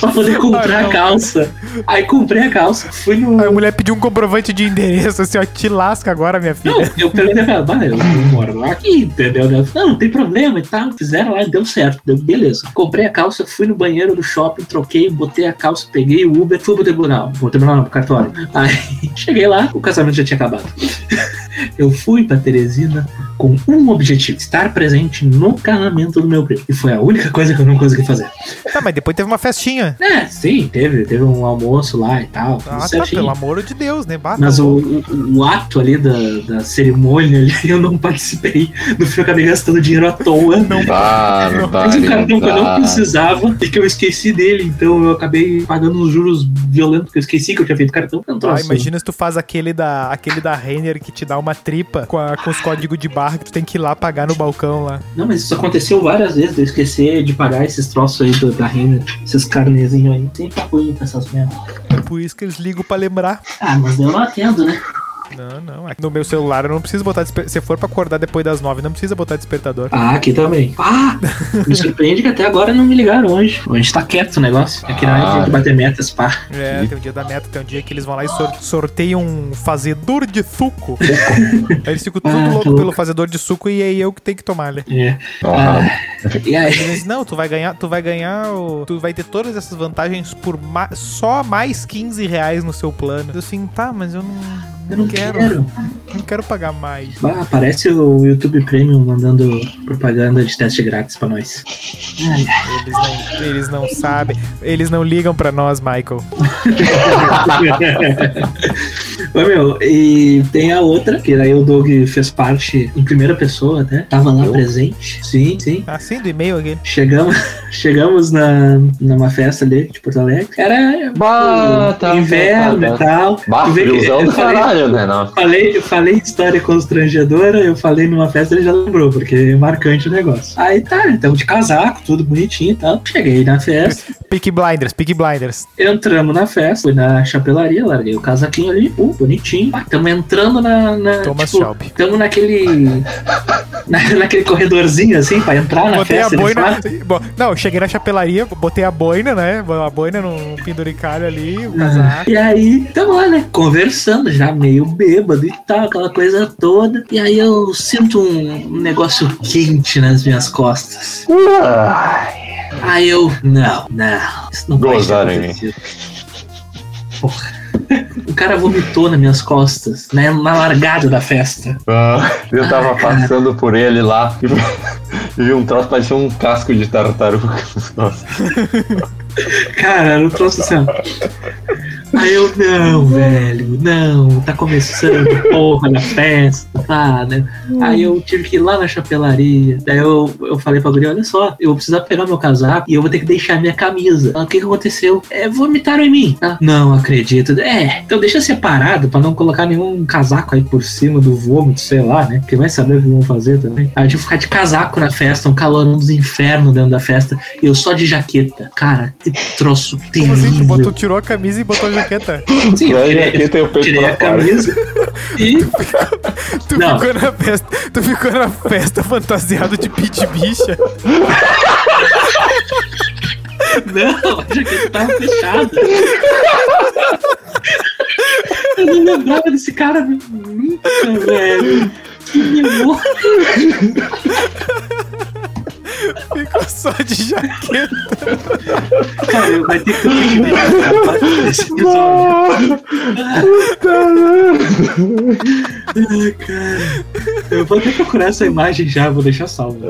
pra poder [laughs] comprar Ai, a não. calça. Aí comprei a calça, fui no. Aí a mulher pediu um comprovante de endereço, assim, ó, te lasca agora, minha Não, filha. [laughs] eu perguntei pra ela, "Bah, eu moro lá aqui, entendeu? Não, não tem problema e tal. Fizeram lá e deu certo. Deu, beleza. Comprei a calça, fui no banheiro do shopping, troquei, botei a calça, peguei o Uber, fui pro tribunal. Pro tribunal não, pro cartório. [laughs] Aí cheguei lá, o casamento já tinha acabado. Eu fui pra Teresina com um objetivo: estar presente no casamento do meu primo. E foi a única coisa que eu não consegui fazer. Tá, mas depois teve uma festinha tinha? É, sim, teve, teve um almoço lá e tal. Ah, tá, pelo amor de Deus, né? Bata, Mas o, o, o ato ali da, da cerimônia ali, [laughs] eu não participei. No fim, eu acabei gastando dinheiro à toa. Não. Para, Mas um cartão que eu não precisava e que eu esqueci dele, então eu acabei pagando uns juros violentos, porque eu esqueci que eu tinha feito cartão. Não Ah, trouxe. imagina se tu faz aquele da, aquele da Renner que te dá uma tripa com, a- com os códigos de barra que tu tem que ir lá pagar no balcão lá. Não, mas isso aconteceu várias vezes, de eu esquecer de pagar esses troços aí do, da Renner, esses carnezinhos aí. Sempre pra essas merdas. É por isso que eles ligam pra lembrar. Ah, mas eu não atendo, né? Não, não. Aqui No meu celular eu não preciso botar despertador. Se for pra acordar depois das nove, não precisa botar despertador. Ah, aqui também. Ah! [laughs] Me surpreende que até agora não me ligaram hoje. Hoje tá quieto o negócio. Aqui não é Ah. dia de bater metas, pá. É, tem um dia da meta, tem um dia que eles vão lá e sor- sorteiam um fazedor de suco. aí [laughs] eles ficam tudo Ah, louco pelo fazedor de suco e aí eu que tenho que tomar, né? É. Ah, E aí? Eles não, tu vai ganhar, tu vai ganhar, o- tu vai ter todas essas vantagens por ma- só mais 15 reais no seu plano. Eu assim, tá, mas eu não, Eu não quero, quero. não quero pagar mais. Ah, aparece o YouTube Premium mandando propaganda de teste grátis pra nós. Eles não, eles não sabem, eles não ligam pra nós, Michael. [laughs] Ô, meu, e tem a outra, que daí o Doug fez parte em primeira pessoa, até. Tava lá Eu? presente. Sim, sim. Assim, do e-mail aqui. Chegamos, [laughs] chegamos na, numa festa ali de Porto Alegre. Era Bah, tá, inverno tá, tá. e tal. bah, friozão do falei- caralho, né? Não. Falei, falei história constrangedora, eu falei numa festa, ele já lembrou, porque é marcante o negócio. Aí tá, então de casaco, tudo bonitinho e tal. Cheguei na festa, Peak Blinders, Peak Blinders. entramos na festa, fui na chapelaria, larguei o casaquinho ali, uh, bonitinho. Ah, tamo entrando na. na Thomas tipo, Shelby. Tamo naquele. [laughs] na- naquele corredorzinho assim, pra entrar na Botei a festa. de boina. Bom, não, eu cheguei na chapelaria, botei a boina, né? A boina num penduricalho ali, o casaco. E aí, tamo lá, né? Conversando, já meio bêbado e tal, aquela coisa toda. E aí eu sinto um negócio quente nas minhas costas. Ai, Aí eu, não, não, isso não Gozaram em mim. Porra. O cara vomitou nas minhas costas, né, na largada da festa. ah, eu tava [laughs] passando por ele lá e vi [laughs] um troço, parecia um casco de tartaruga. Nossa. [laughs] Cara, eu assim, ó. Aí eu, não, velho, não, tá começando porra da festa, tá, né? Aí eu tive que ir lá na chapelaria. Daí eu, eu falei pra guria, olha só, eu vou precisar pegar meu casaco e eu vou ter que deixar minha camisa. Ela, o que que aconteceu? É, vomitaram em mim. Ah, não acredito. É, então deixa separado pra não colocar nenhum casaco aí por cima do vômito, sei lá, né? Porque vai saber o que vão fazer também. Aí eu tive que ficar de casaco na festa, um calorão dos infernos dentro da festa. E eu só de jaqueta. Cara, que troço Como terrível. assim? Tu, botou, tirou a camisa e botou a jaqueta. [laughs] Sim, eu Aí tirei, aqui tem o peito tirei pra a fora. camisa [laughs] e Tu Não. ficou na festa. Tu ficou na festa fantasiado de pit bicha. Não, a jaqueta tava fechada. Eu não lembrava desse cara nunca, velho. Que demônio. Ficou só de jaqueta. Cara, vai ter que ouvir desse episódio. Ai, cara. Eu vou até procurar essa imagem já, vou deixar salvo. [laughs]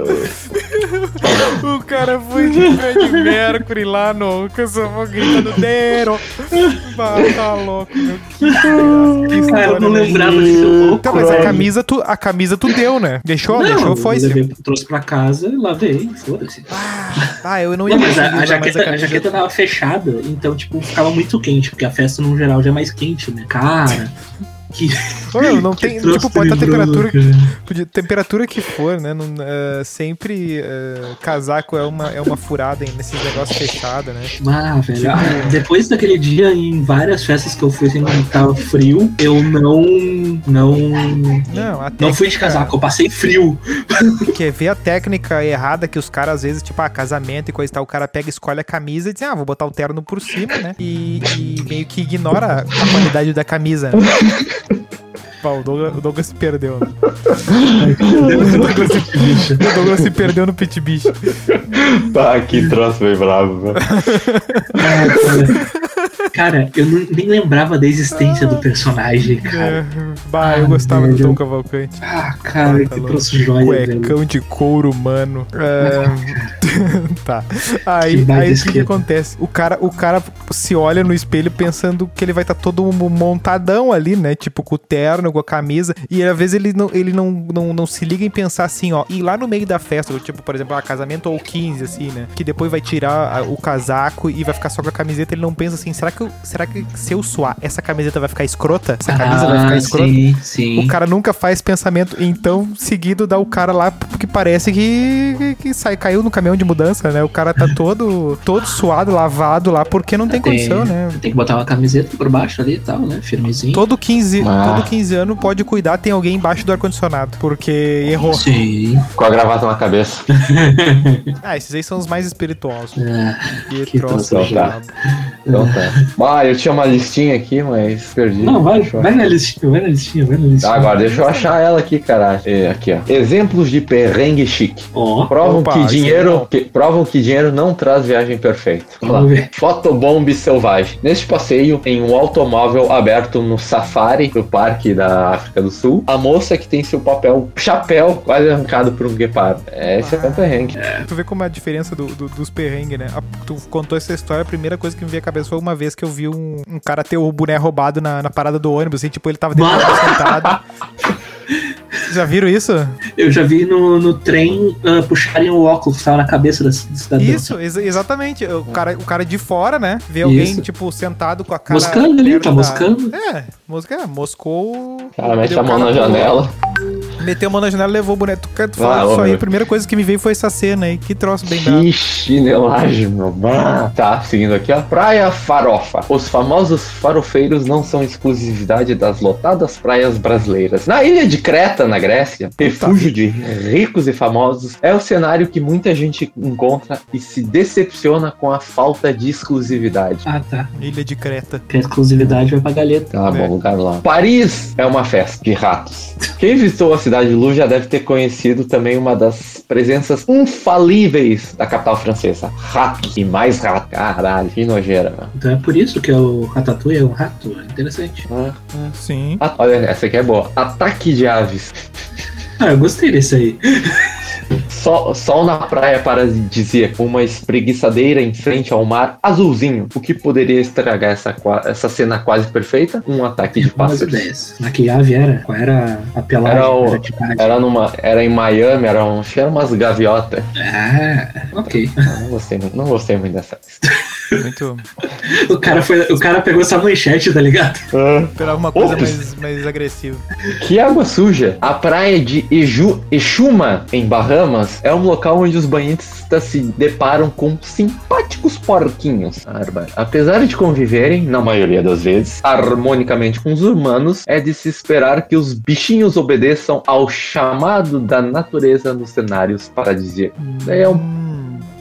O cara foi de Fred Mercury lá no Casamão gritando Dero. Bah, tá louco, meu. Que, Cara, eu não né? lembrava louco. Tá, mas a camisa, tu, a camisa tu deu, né? Deixou? Não, Deixou, foi. levei, trouxe pra casa e lavei, foda-se. Ah, eu não ia Não, mas a, a jaqueta, a jaqueta tava fechada, então, tipo, ficava muito quente, porque a festa, no geral, já é mais quente, né? Cara, que. Não [laughs] tem. que troço Tipo, pode estar temperatura, temperatura que for, né? Não, eh, sempre eh, casaco é uma, é uma furada nesses negócios fechados, né? Ah, velho. ah, depois daquele dia, em várias festas que eu fui assim, quando tava frio, eu não. Não. Não, a Não fui de casaco, eu passei frio. Quer ver a técnica errada que os caras, às vezes, tipo, ah, casamento e coisa e tal, o cara pega, escolhe a camisa e diz, ah, vou botar o terno por cima, né? E, e meio que ignora a qualidade da camisa. Né? O, Douglas, o Douglas se perdeu. Né? [laughs] O Douglas, se, o Douglas se perdeu no pit bicho. Tá, que troço bem bravo, velho. [laughs] Ah, cara. Eu não- nem lembrava da existência do personagem, cara. É, bah, eu gostava do Tom Cavalcante. Ah, cara, Tá que troço joia, velho. Cuecão de couro humano. É, [laughs] tá. Aí, Que aí o que, acontece? O cara, o cara se olha no espelho pensando que ele vai estar todo montadão ali, né? Tipo, com o terno, com a camisa. E às vezes ele não, ele não, não, não se liga em pensar assim, ó. E lá no meio da festa, tipo, por exemplo, ah, casamento ou 15, assim, né? Que depois vai tirar ah, o casaco e vai ficar só com a camiseta. Ele não pensa assim, será que, eu, será que se eu suar, essa camiseta vai ficar escrota? Essa camisa vai ficar Ah, escrota? Sim, sim. O cara nunca faz pensamento, então seguido dá o cara lá porque parece que, que, que sai, caiu no caminhão de mudança, né? O cara tá todo, todo suado, lavado lá porque não tem condição, né? Tem que botar uma camiseta por baixo ali e tal, né? Firmezinho. Todo 15, Ah. todo 15 anos pode cuidar, tem alguém embaixo do ar-condicionado, porque errou. Sim. Com a gravata na cabeça. [laughs] Ah, esses aí são os mais espirituosos. Ah, Que, Que troço. troço, tá. Então tá. Ah, eu tinha uma listinha aqui, mas perdi. não, vai, vai na listinha, vai na listinha, vai na listinha. Tá, agora deixa eu achar ela aqui, caralho. É, aqui, ó. Exemplos de perrengue chique. Ó, Provam Opa, que aí dinheiro, não. que, provam que dinheiro não traz viagem perfeita. Vamos lá. ver. Fotobomb selvagem. Neste passeio, em um automóvel aberto no safari do parque da África do Sul, a moça que tem seu papel chapéu quase arrancado por um guepardo. É, esse é um perrengue. Tu vê como é a diferença do, do- dos perrengues, né? A- Tu contou essa história, a primeira coisa que me veio à cabeça foi uma vez que eu vi um, um cara ter o boné roubado na, na parada do ônibus, assim, tipo, ele tava dentro do sentado. Já viram isso? Eu já vi no, no trem ah, puxarem o óculos que tava na cabeça da, do cidadão. Isso, ex- exatamente. O cara, o cara de fora, né? Vê alguém, Isso. tipo, sentado com a cara. Moscando ali, tá da- moscando. É, mosca, é, moscou. Cara, mete a mão na janela. Meteu a mão na janela e levou o boneco. Tu Ah, ô, isso aí? A primeira coisa que me veio foi essa cena aí. Que troço bem bravo. Que chinelagem, meu. Bah. Tá, seguindo aqui, ó. Praia Farofa. Os famosos farofeiros não são exclusividade das lotadas praias brasileiras. Na ilha de Creta, na Grécia, refúgio de ricos e famosos, é o cenário que muita gente encontra e se decepciona com a falta de exclusividade. Ah, tá. Ilha de Creta. Que a exclusividade vai pra galeta. Tá É. bom lugar lá. Paris é uma festa de ratos. Quem visitou a cidade de Lu já deve ter conhecido também uma das presenças infalíveis da capital francesa. Ratos e mais ratos. Caralho, que nojeira. Então é por isso que é o Ratatouille é um rato. É interessante. Ah, Sim. ah, olha, essa aqui é boa. Ataque de aves. Ah, eu gostei desse aí. [laughs] Sol, sol na praia paradisíaca, uma espreguiçadeira em frente ao mar azulzinho. O que poderia estragar essa, essa cena quase perfeita? Um ataque de umas pássaros. Na que ave era? Qual era a pelagem? Era o- Era numa, era em Miami, era, um, era umas gaviotas. Ah, ok. Não, não gostei, não gostei muito dessa. [laughs] Muito. [laughs] O cara, foi, o cara pegou essa manchete, tá ligado? Esperava uma coisa Ops. mais, mais agressiva. Que água suja! A praia de Eju, Exuma, em Bahamas, é um local onde os banhistas se deparam com simpáticos porquinhos. Bárbaro. Apesar de conviverem, na maioria das vezes, harmonicamente com os humanos, é de se esperar que os bichinhos obedeçam ao chamado da natureza nos cenários paradisíacos. É um.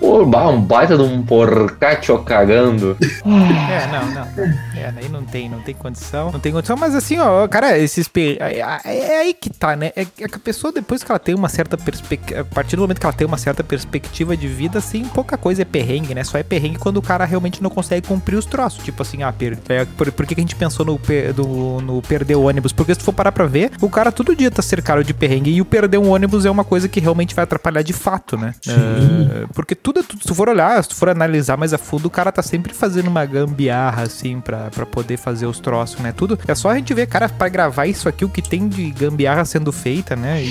Pô, um baita de um porcacho cagando. É, não, não. É, aí não tem, não tem condição. Não tem condição, mas assim, ó, cara, esses. É, é- é aí que tá, né? É, é que a pessoa, depois que ela tem uma certa perspectiva. A partir do momento que ela tem uma certa perspectiva de vida, assim, pouca coisa é perrengue, né? Só é perrengue quando o cara realmente não consegue cumprir os troços. Tipo assim, ah, per, é, por, por que, que a gente pensou no, pe- do- no perder o ônibus? Porque se tu for parar pra ver, o cara todo dia tá cercado de perrengue e o perder um ônibus é uma coisa que realmente vai atrapalhar de fato, né? É, porque tudo, é tudo, se tu for olhar, se tu for analisar mais a fundo, o cara tá sempre fazendo uma gambiarra, assim, pra, pra poder fazer os troços, né? Tudo. É só a gente ver, cara, pra gravar isso aqui, o que tem de gambiarra sendo feita, né? E,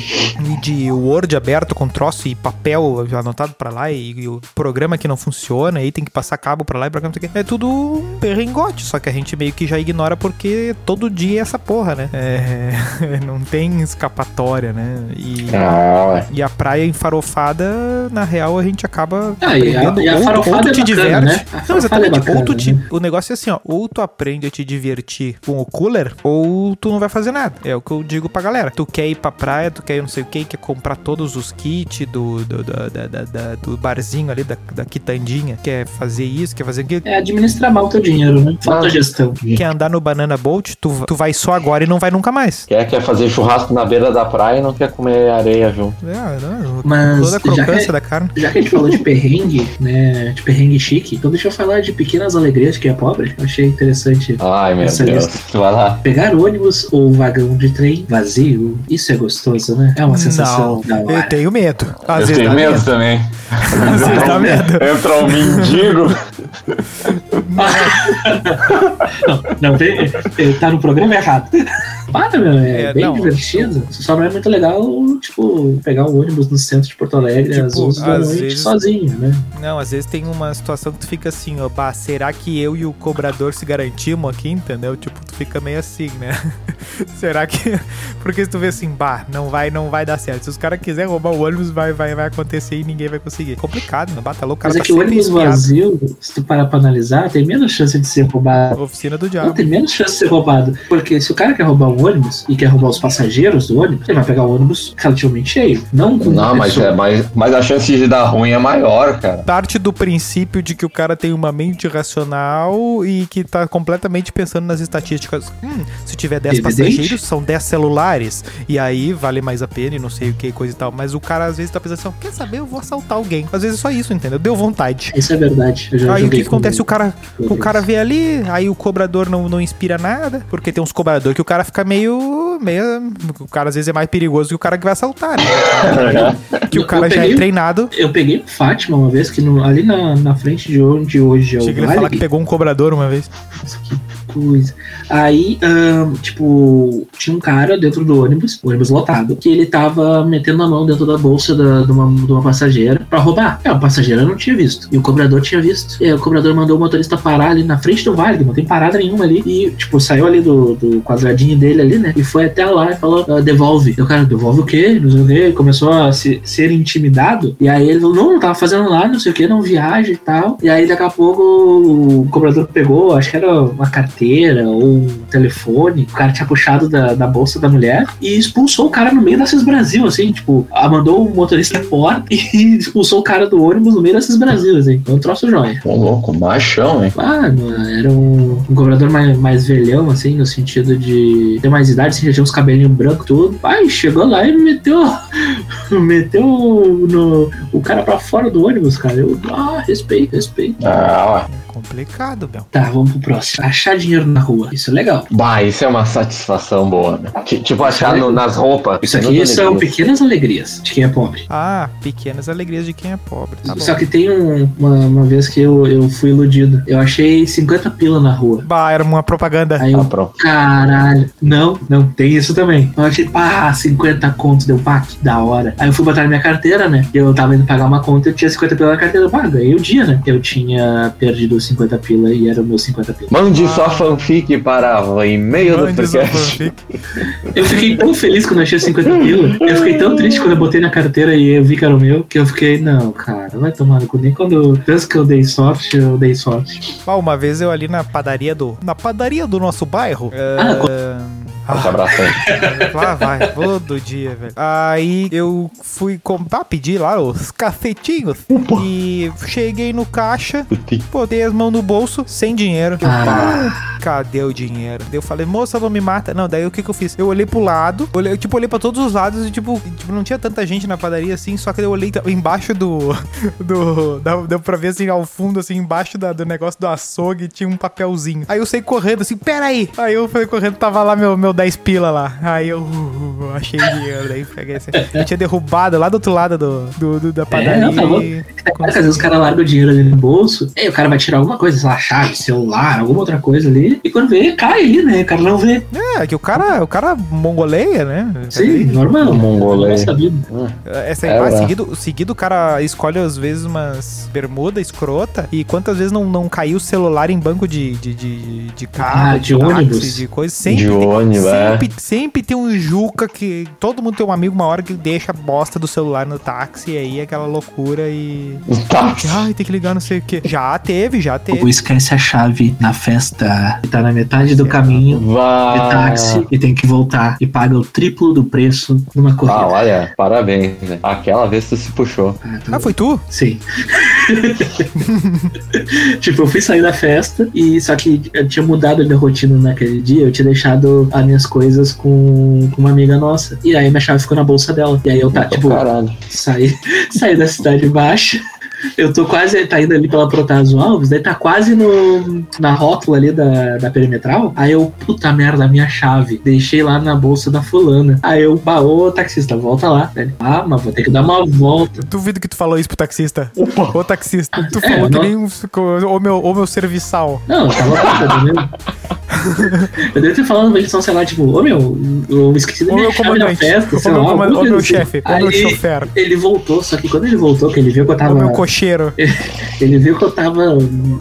e de Word aberto com troço e papel anotado pra lá e, e o programa que não funciona, aí tem que passar cabo pra lá e pra cá, não sei o quê. É tudo um perrengote, só que a gente meio que já ignora porque todo dia é essa porra, né? É, [laughs] não tem escapatória, né? E. Ah. E a praia enfarofada, na real, a gente acaba Ah, e a, aprendendo. e a ou, tu- ou farofada tu é te bacana, diverte. né? Não, é exatamente. bacana, ou tu te, né? O negócio é assim, ó. Ou tu aprende a te divertir com o cooler, ou tu não vai fazer nada. É o que eu digo pra galera. Tu quer ir pra praia, tu quer ir não sei o que, quer comprar todos os kits do, do, da- da- da- da- do barzinho ali, da, da quitandinha. Quer fazer isso, quer fazer aquilo. É administrar mal o teu dinheiro, né? Falta Ah. gestão. Quer andar no Banana Boat, tu, tu vai só agora e não vai nunca mais. Quer, quer fazer churrasco na beira da praia e não quer comer areia junto. É, não, Mas toda a já que- crocância da carne. Já que a gente falou de perrengue, né? De perrengue chique. Então deixa eu falar de pequenas alegrias de quem é pobre. Eu achei interessante. Ai, meu Essa Deus. Vai lá. Pegar ônibus ou vagão de trem vazio, isso é gostoso, né? É uma sensação da Não, eu tenho medo. Às eu vezes tenho medo medo. também. [laughs] Às vezes dá medo. Entra um mendigo. Não, não tem, ele tá no programa errado. Para, meu, é, É, bem não, divertido. Só não é muito legal, tipo, pegar um ônibus no centro de Porto Alegre Tipo, às 11 da noite vezes- sozinho, né? Não, às vezes tem uma situação que tu fica assim, ó, bah, será que eu e o cobrador se garantimos aqui, entendeu? Tipo, tu fica meio assim, né? [laughs] será que. [laughs] Porque se tu vê assim, bah, não vai, não vai dar certo. Se os caras quiserem roubar o ônibus, vai, vai, vai acontecer e ninguém vai conseguir. Complicado, né? Bata louco, o cara Mas é tá que o ônibus vazio, se tu parar pra analisar, tem menos chance de ser roubado. Oficina do Não, diabo. tem menos chance de ser roubado. Porque se o cara quer roubar um ônibus e quer roubar os passageiros do ônibus, ele vai pegar o ônibus relativamente cheio. Não com uma Não, mas, é, mas, mas a chance de dar ruim é maior, cara. Parte do princípio de que o cara tem uma mente racional e que tá completamente pensando nas estatísticas. Hum, se tiver 10 Evidente. passageiros, são 10 celulares. E aí vale mais a pena e não sei o que, coisa e tal. Mas o cara às vezes tá pensando assim, quer saber, eu vou assaltar alguém. Às vezes é só isso, entendeu? Deu vontade. Isso é verdade. Eu já Aí que, que acontece? O cara, o cara vê ali, aí o cobrador não, não inspira nada, porque tem uns cobradores que o cara fica meio, meio. O cara às vezes é mais perigoso que o cara que vai assaltar, né? [laughs] Que o Eu cara já é peguei- treinado. Eu peguei o Fátima uma vez, que no- ali na, na frente de onde hoje é o Chega ele Vale, falar que pegou um cobrador uma vez. Nossa, que coisa. Aí, tipo, tinha um cara dentro do ônibus, ônibus lotado, que ele tava metendo a mão dentro da bolsa da- de, uma, de uma passageira pra roubar. É, a passageira não tinha visto. E o cobrador tinha visto. E aí o cobrador mandou o motorista parar ali na frente do vale, não tem parada nenhuma ali. E, tipo, saiu ali do, do quadradinho dele ali, né? E foi até lá e falou: "Ah, devolve. E o cara, devolve o quê? Não sei o quê. Começou a se- ser intimidado. E aí ele falou: não, não tava fazendo nada, não sei o quê, não viaja e tal. E aí daqui a pouco o cobrador pegou, acho que era uma carteira ou um telefone. O cara tinha puxado da, da bolsa da mulher e expulsou o cara no meio da Cis Brasil, assim, tipo, mandou o motorista fora [laughs] e expulsou o cara do ônibus no meio da Cis Brasil, assim. Foi um troço joia. Ô, louco, machão, hein? Ah, não, era um, um cobrador mais, mais velhão, assim, no sentido de ter mais idade, assim, já tinha uns cabelinhos brancos, tudo. Pai, chegou lá e meteu. [laughs] meteu no, o cara pra fora do ônibus, cara. Eu, ah, respeito, respeito. Ah, É complicado, Bel. Tá, vamos pro próximo. Achar dinheiro na rua. Isso é legal. Bah, isso é uma satisfação boa, né? Ti- Tipo, achar no- nas roupas. Isso é aqui muito são pequenas alegrias de quem é pobre. Ah, pequenas alegrias de quem é pobre. Tá bom. Só que tem um- uma, uma vez que eu, eu fui iludido. Eu achei 50 pila na rua. Bah, era uma propaganda. Aí Ah, eu, pronto. caralho. Não, não, tem isso também. Eu achei, pá, 50 conto, deu pá, que da hora. Aí eu fui botar na minha carteira, né? Eu tava indo pagar uma conta, eu tinha 50 pila na carteira. Pá, ganhei o dia, né? Eu tinha perdido os 50 pila e era o meu 50 pila. Mande sua fanfic para o e-mail do podcast. [laughs] Eu fiquei tão feliz quando eu achei 50 pila. Eu fiquei tão triste quando eu botei na carteira e eu vi que era o meu, que eu fiquei, não, cara, vai tomar no cu. Nem quando eu penso que eu dei sorte, eu dei sorte. Ah, uma vez eu ali na padaria do. Na padaria do nosso bairro. Ah, Forte abração. Lá vai, todo dia, velho. Aí eu fui comprar, pedir lá os cafetinhos. E cheguei no caixa, botei as mãos no bolso, sem dinheiro. Eu, Ah. "Ah, cadê o dinheiro? Daí eu falei, moça, não me mata. Não, daí o que que eu fiz? Eu olhei pro lado, olhei, eu, tipo, olhei pra todos os lados e, tipo, tipo, não tinha tanta gente na padaria assim, só que eu olhei embaixo do. [laughs] do dá- deu pra ver assim, ao fundo, assim, embaixo da- do negócio do açougue, tinha um papelzinho. Aí eu saí correndo assim, peraí. Aí eu fui correndo, tava lá meu, meu 10 pila lá. Aí eu uh, achei dinheiro, daí peguei assim. Eu tinha derrubado lá do outro lado do, do- do- da padaria. não, tá louco. e Às vezes os caras largam o dinheiro ali no bolso, aí o cara vai tirar alguma coisa, sei lá, chave, celular, alguma outra coisa ali, e quando vê, cai ali, né? O cara não vê. É, que o cara, o cara mongoleia, né? Sim, normal. Não sabido. Essa É, aí, ué. seguido, seguido o cara escolhe às vezes umas bermuda escrota e quantas vezes não, não caiu o celular em banco de, de, de, de carro, Ah, de ônibus. de coisa. Sempre, De tem, ônibus, é. Sempre, sempre tem um Juca que todo mundo tem um amigo uma hora que deixa a bosta do celular no táxi e aí é aquela loucura e. Tá. Ai, tem que ligar não sei o que. Já teve, já Ou teve. esquece a chave na festa e tá na metade do caminho de Vai. táxi e tem que voltar e paga o triplo do preço numa Ah, corrida. olha, parabéns. né? Aquela vez tu se puxou. Ah, tá Ah, foi tu? Sim. [laughs] tipo, eu fui sair da festa e só que eu tinha mudado a minha rotina naquele dia. Eu tinha deixado as minhas coisas com, com uma amiga nossa. E aí minha chave ficou na bolsa dela. E aí eu tá, tipo, Caralho. saí, [laughs] saí da cidade baixa. Eu tô quase tá indo ali pela Protásio Alves, daí tá quase no, na rótula ali da, da perimetral. Aí eu, puta merda, a minha chave. Deixei lá na bolsa da fulana. Aí eu, bah, ô taxista, volta lá. Ele, ah, mas vou ter que dar uma volta. Duvido que tu falou isso pro taxista. Ô taxista, tu É, falou que não- nem um, o meu, o meu serviçal. Não, eu tava puta, entendeu? Eu devo ter falado pra ele, só, sei lá, tipo, ô meu, eu esqueci da Ô minha meu chave na comandante, festa, ô sei meu, lá. ô meu assim. chefe, ô meu chofer, Ele voltou, só que quando ele voltou, que ele viu que eu ô tava. meu cocheiro, [laughs] Ele viu que eu tava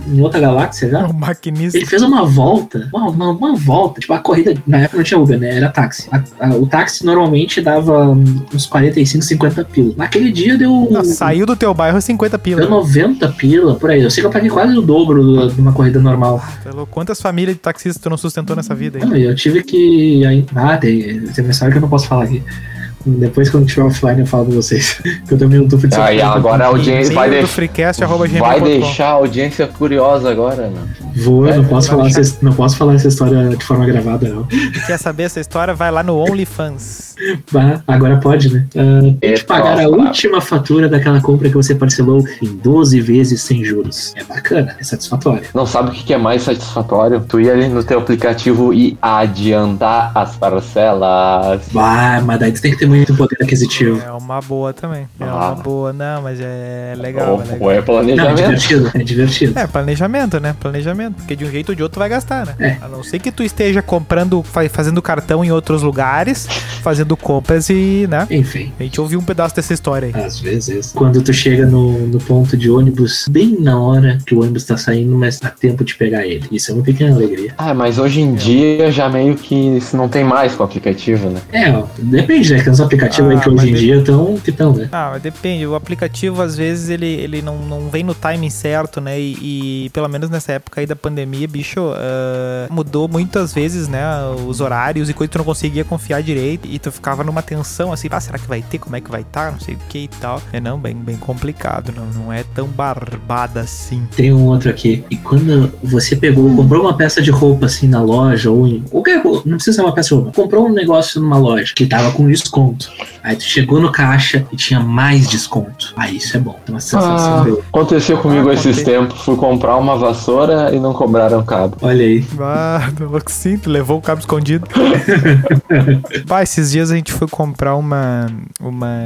em outra galáxia já. o maquinista. Ele fez uma volta, uma, uma, uma volta. Tipo, a corrida, na época não tinha Uber, né? Era táxi. A- a- o táxi normalmente dava uns 45, 50 pila. Naquele dia deu. Ah, saiu do teu bairro 50 pila. Deu 90 pila, por aí. Eu sei que eu paguei quase o dobro do- de uma corrida normal. Tá louco? Quantas famílias de taxistas tu não sustentou nessa vida aí? Não, eu tive que. Ah, tem, tem história que eu não posso falar aqui. Depois, quando tiver offline, eu falo pra vocês. [laughs] que eu também não tô de Ah, e agora a audiência vai, freecast.gmail.com. vai deixar a audiência curiosa agora, né? Vou, eu não posso, vai falar deixar. essa, não posso falar essa história de forma gravada, não. [laughs] Quer saber essa história? Vai lá no OnlyFans. Agora pode, né? Uh, tem que É, pagar a última fatura daquela compra que você parcelou em 12 vezes sem juros. É bacana, é satisfatório. Não sabe o que é mais satisfatório? Tu ir ali no teu aplicativo e adiantar as parcelas. Bah, mas daí tu tem que ter muito poder aquisitivo. É uma boa também. É Ah. uma boa. Não, mas é legal. Ou, é legal. ou é Não, é planejamento. divertido, é divertido. É, planejamento, né? Planejamento. Porque de um jeito ou de outro vai gastar, né? É. A não ser que tu esteja comprando, fa- fazendo cartão em outros lugares, fazendo compras e, né? Enfim. A gente ouviu um pedaço dessa história aí. Às vezes. Quando tu chega no, no ponto de ônibus, bem na hora que o ônibus tá saindo, mas dá tempo de pegar ele. Isso é uma pequena alegria. Ah, mas hoje em dia já meio que isso não tem mais com o aplicativo, né? É, ó, depende, né? Os aplicativos Ah, aí que hoje em de- dia estão que estão, né? Ah, depende. O aplicativo, às vezes, ele, ele não, não vem no timing certo, né? E, e pelo menos nessa época aí da pandemia, bicho, ah, mudou muitas vezes, né? Os horários e coisa que tu não conseguia confiar direito. E tu ficava numa tensão assim, ah, será que vai ter? Como é que vai estar? Não sei o que e tal. É não, bem, bem complicado. Não, não é tão barbada assim. Tem um outro aqui. E quando você pegou, comprou uma peça de roupa assim na loja, ou em. Qualquer roupa, não precisa ser uma peça de roupa. Comprou um negócio numa loja que tava com desconto. Aí tu chegou no caixa e tinha mais desconto. Aí isso é bom. É uma sensação Ah, boa. aconteceu comigo Ah, esses tempos. Fui comprar uma vassoura e não cobraram cabo. Olha aí. Ah, sim, tu levou o cabo escondido. [laughs] bah, esses dias a gente foi comprar uma. Uma.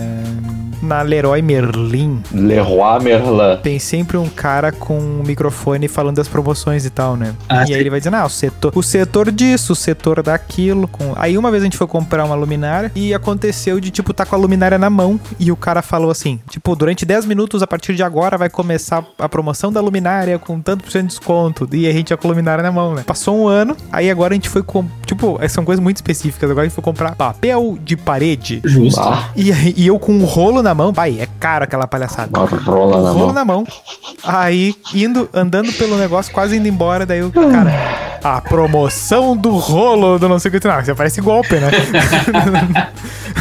Na Leroy Merlin. Leroy Merlin. Tem sempre um cara com um microfone falando das promoções e tal, né? Ah, e sim. aí ele vai dizendo, ah, o setor, o setor disso, o setor daquilo. Com... Aí uma vez a gente foi comprar uma luminária e aconteceu de, tipo, tá com a luminária na mão e o cara falou assim, tipo, durante 10 minutos, a partir de agora, vai começar a promoção da luminária com tanto por cento de desconto. E a gente ia com a luminária na mão, né? Passou um ano, aí agora a gente foi com... Tipo, são coisas muito específicas. Agora a gente foi comprar papel de parede. Justo. Ah, E, e eu com um rolo na mão, vai, é caro aquela palhaçada uma rola na rolo mão. na mão. Aí, indo, andando pelo negócio, quase indo embora, daí o cara. A promoção do rolo do não sei o que. Não, isso parece golpe, né? [laughs]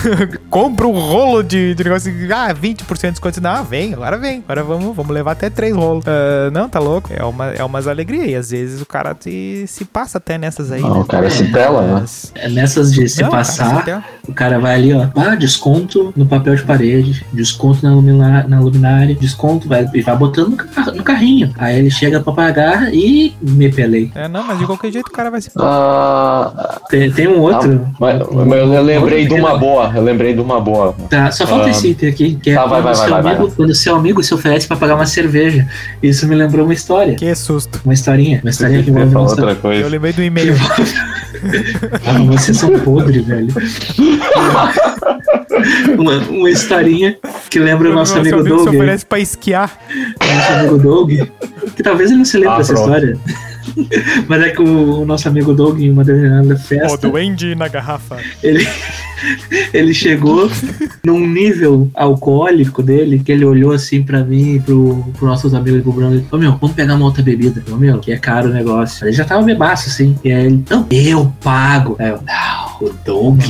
[laughs] Compra um rolo de, de negócio. Ah, 20% de desconto. Não, vem, agora vem. Agora vamos, vamos levar até três rolos. Ah, não, tá louco. É, uma, é umas alegrias. E às vezes o cara se, se passa até nessas aí. Ah, né? o cara se pela, né? Mas- É nessas de se Não, o cara passar, se o cara vai ali, ó. Ah, desconto no papel de parede, desconto na, lumina- na luminária, desconto, vai, e vai botando no, ca- no carrinho. Aí ele chega pra pagar e me pelei. É, não, mas de qualquer jeito o cara vai se. Ah, Tem, tem um outro. mas, mas eu lembrei de uma boa. Eu lembrei de uma boa. Tá, só falta Ah, esse item aqui, que é tá, vai, quando, vai, seu vai, amigo, vai. quando seu amigo se oferece pra pagar uma cerveja. Isso me lembrou uma história. Que susto. Uma historinha. Uma historinha que envolve nossa... outra Eu coisa. lembrei do e-mail. [laughs] Ah, vocês são podres, velho. [laughs] uma, uma historinha que lembra o nosso amigo se Doug. oferece pra esquiar. nosso amigo Doug, que talvez ele não se lembre Ah, dessa pronto. história. [laughs] Mas é que o, o nosso amigo Doug, em uma determinada O festa, duende na garrafa. ele, ele chegou num nível alcoólico dele que ele olhou assim pra mim e pro, pro nossos amigos pro Bruno. Ô meu, vamos pegar uma outra bebida. Ô meu, que é caro o negócio. Ele já tava bebaço assim. E aí ele, não, eu pago. Aí eu, não, o Doug.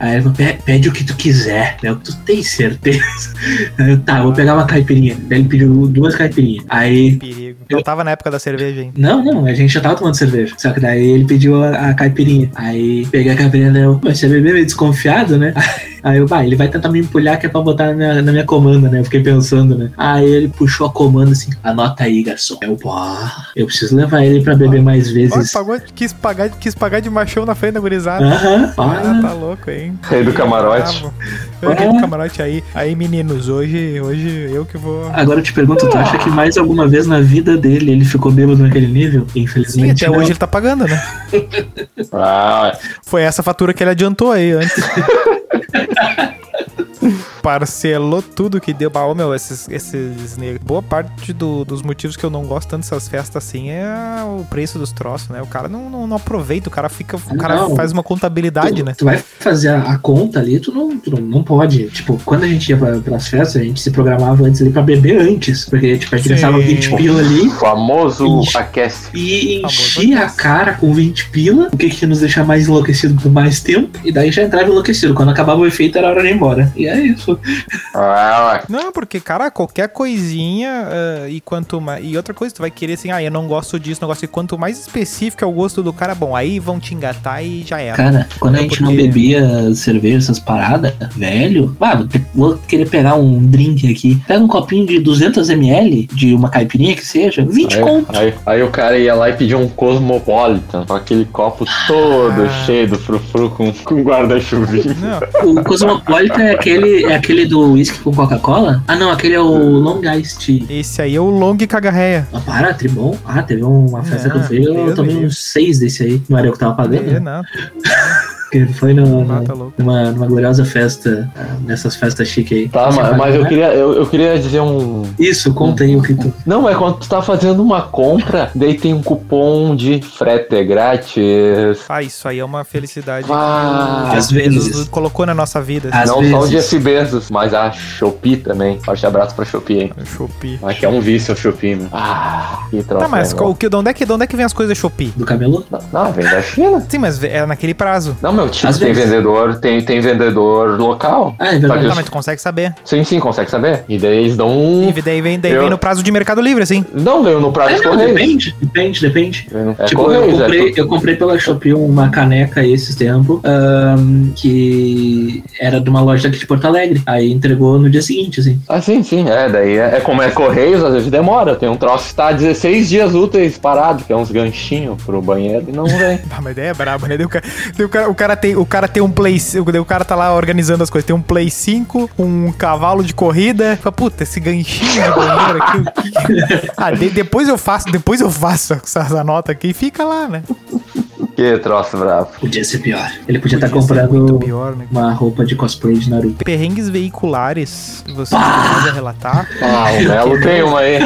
Aí ele falou, "Pe- pede o que tu quiser. Eu, tu tem certeza? [laughs] Eu, tá, eu vou pegar uma caipirinha. Daí ele pediu duas caipirinhas. Aí Eu tava na época da cerveja ainda. não, não, a gente já tava tomando cerveja. Só que daí ele pediu a, a caipirinha. Aí peguei a caipirinha e eu, "Pô, você bebeu meio desconfiado, né? Aí [laughs] eu, vai, ele vai tentar me empulhar que é pra botar na minha, na minha comanda, né? Eu fiquei pensando, né? Aí ele puxou a comanda assim, anota aí, garçom. Eu, pô, eu preciso levar ele pra beber mais Olha, vezes. pagou, quis, pagar, quis pagar de machão na frente da gurizada. Aham, Ah, tá louco, hein? Rei do camarote. Bravo. Eu rei do camarote aí. Aí, meninos, hoje, hoje eu que vou. Agora eu te pergunto, tu acha que mais alguma vez na vida dele ele ficou bêbado naquele nível? Sim, Infelizmente. até não. hoje ele tá pagando, né? [laughs] Ah, Foi essa fatura que ele adiantou aí antes. [laughs] Parcelou tudo que deu. Bah, ô, meu, esses, esses negros. Boa parte do- dos motivos que eu não gosto tanto dessas festas assim é o preço dos troços, né? O cara não, não, não aproveita, o cara fica. O cara Não. faz uma contabilidade, tu, né? tu vai fazer a, conta ali, tu não, tu não, não pode. Tipo, quando a gente ia pra, pras festas, a gente se programava antes ali pra beber antes. Porque, tipo, a gente gastava 20 pila ali famoso Ixi. aquece. e Famoso enchia a cara com 20 pila, o que que ia nos deixar mais enlouquecido por mais tempo. E daí já entrava enlouquecido. Quando acabava o efeito, era hora de ir embora. E é isso. Ah, Não, porque, cara, qualquer coisinha ah, e quanto mais. E outra coisa, tu vai querer assim, ah, eu não gosto disso, não gosto disso. Quanto mais específico é o gosto do cara, bom, aí vão te engatar e já era. Cara, quando a É gente não porque- bebia cerveja, essas paradas, velho, ah, vou querer pegar um drink aqui. Pega um copinho de 200ml, de uma caipirinha que seja, 20 aí, conto. aí, aí o cara ia lá e pedia um Cosmopolitan, com aquele copo todo Ah. cheio do frufru com, com guarda-chuvinho. Não, O Cosmopolitan é aquele, é aquele do whisky com Coca-Cola? Ah, não, aquele é o Long Ice Tea. esse aí é o long cagarreia. Ah, para, tribom. Ah, teve uma festa que eu Ah, fui, eu tomei me uns seis desse aí. Não era eu que tava pagando? É, não, [laughs] Porque foi no, no- tá numa, numa gloriosa festa, ah, nessas festas chiques aí. Tá, Você mas, mas eu né? queria, eu, eu queria dizer um. Isso, conta aí o que tu. Não, é quando tu tá fazendo uma compra, daí tem um cupom de frete grátis. Ah, isso aí é uma felicidade Ah, que às vezes vezes. colocou na nossa vida. Às não só o vezes. Jeff Bezos, mas a Shopee também. Forte abraço pra Shopee, hein? Shopee. Mas que é um vício a Shopee, né? Ah, que troço. Tá, mas legal. o que, de, onde é que, de onde é que vem as coisas Shopee? Do camelô? Não, não, vem da China. Sim, mas é naquele prazo. Não, meu, tipo, Às tem vezes. vendedor, tem, tem vendedor local. Ah, é verdade. Tá, mas tu consegue saber. Sim, sim, consegue saber. E daí eles dão um. E daí vem, daí Eu- vem no prazo de Mercado Livre, assim. Não, veio no prazo É, de não, correio. depende, depende, depende. É tipo, correios, eu, é comprei, tudo. eu comprei pela Shopee uma caneca aí esses tempos, ahn, que era de uma loja aqui de Porto Alegre. Aí entregou no dia seguinte, assim. Ah, sim, sim. É, daí é, é como é correios, às vezes demora. Tem um troço que tá 16 dias úteis parado, que é uns ganchinhos pro banheiro e não vem. [laughs] Ah, mas daí é brabo, né? O, cara, daí o, cara, cara tem, o cara tem um Play... O cara tá lá organizando as coisas. Tem um Play 5, um cavalo de corrida. Fala, puta, esse ganchinho de banheiro aqui... que- Ah, de- depois eu faço, depois eu faço essa nota aqui e fica lá, né? Que troço bravo. Podia ser pior. Ele podia estar ser comprando pior, né? uma roupa de cosplay de Naruto. Perrengues veiculares, você pode relatar? Ah, o Melo tem uma aí.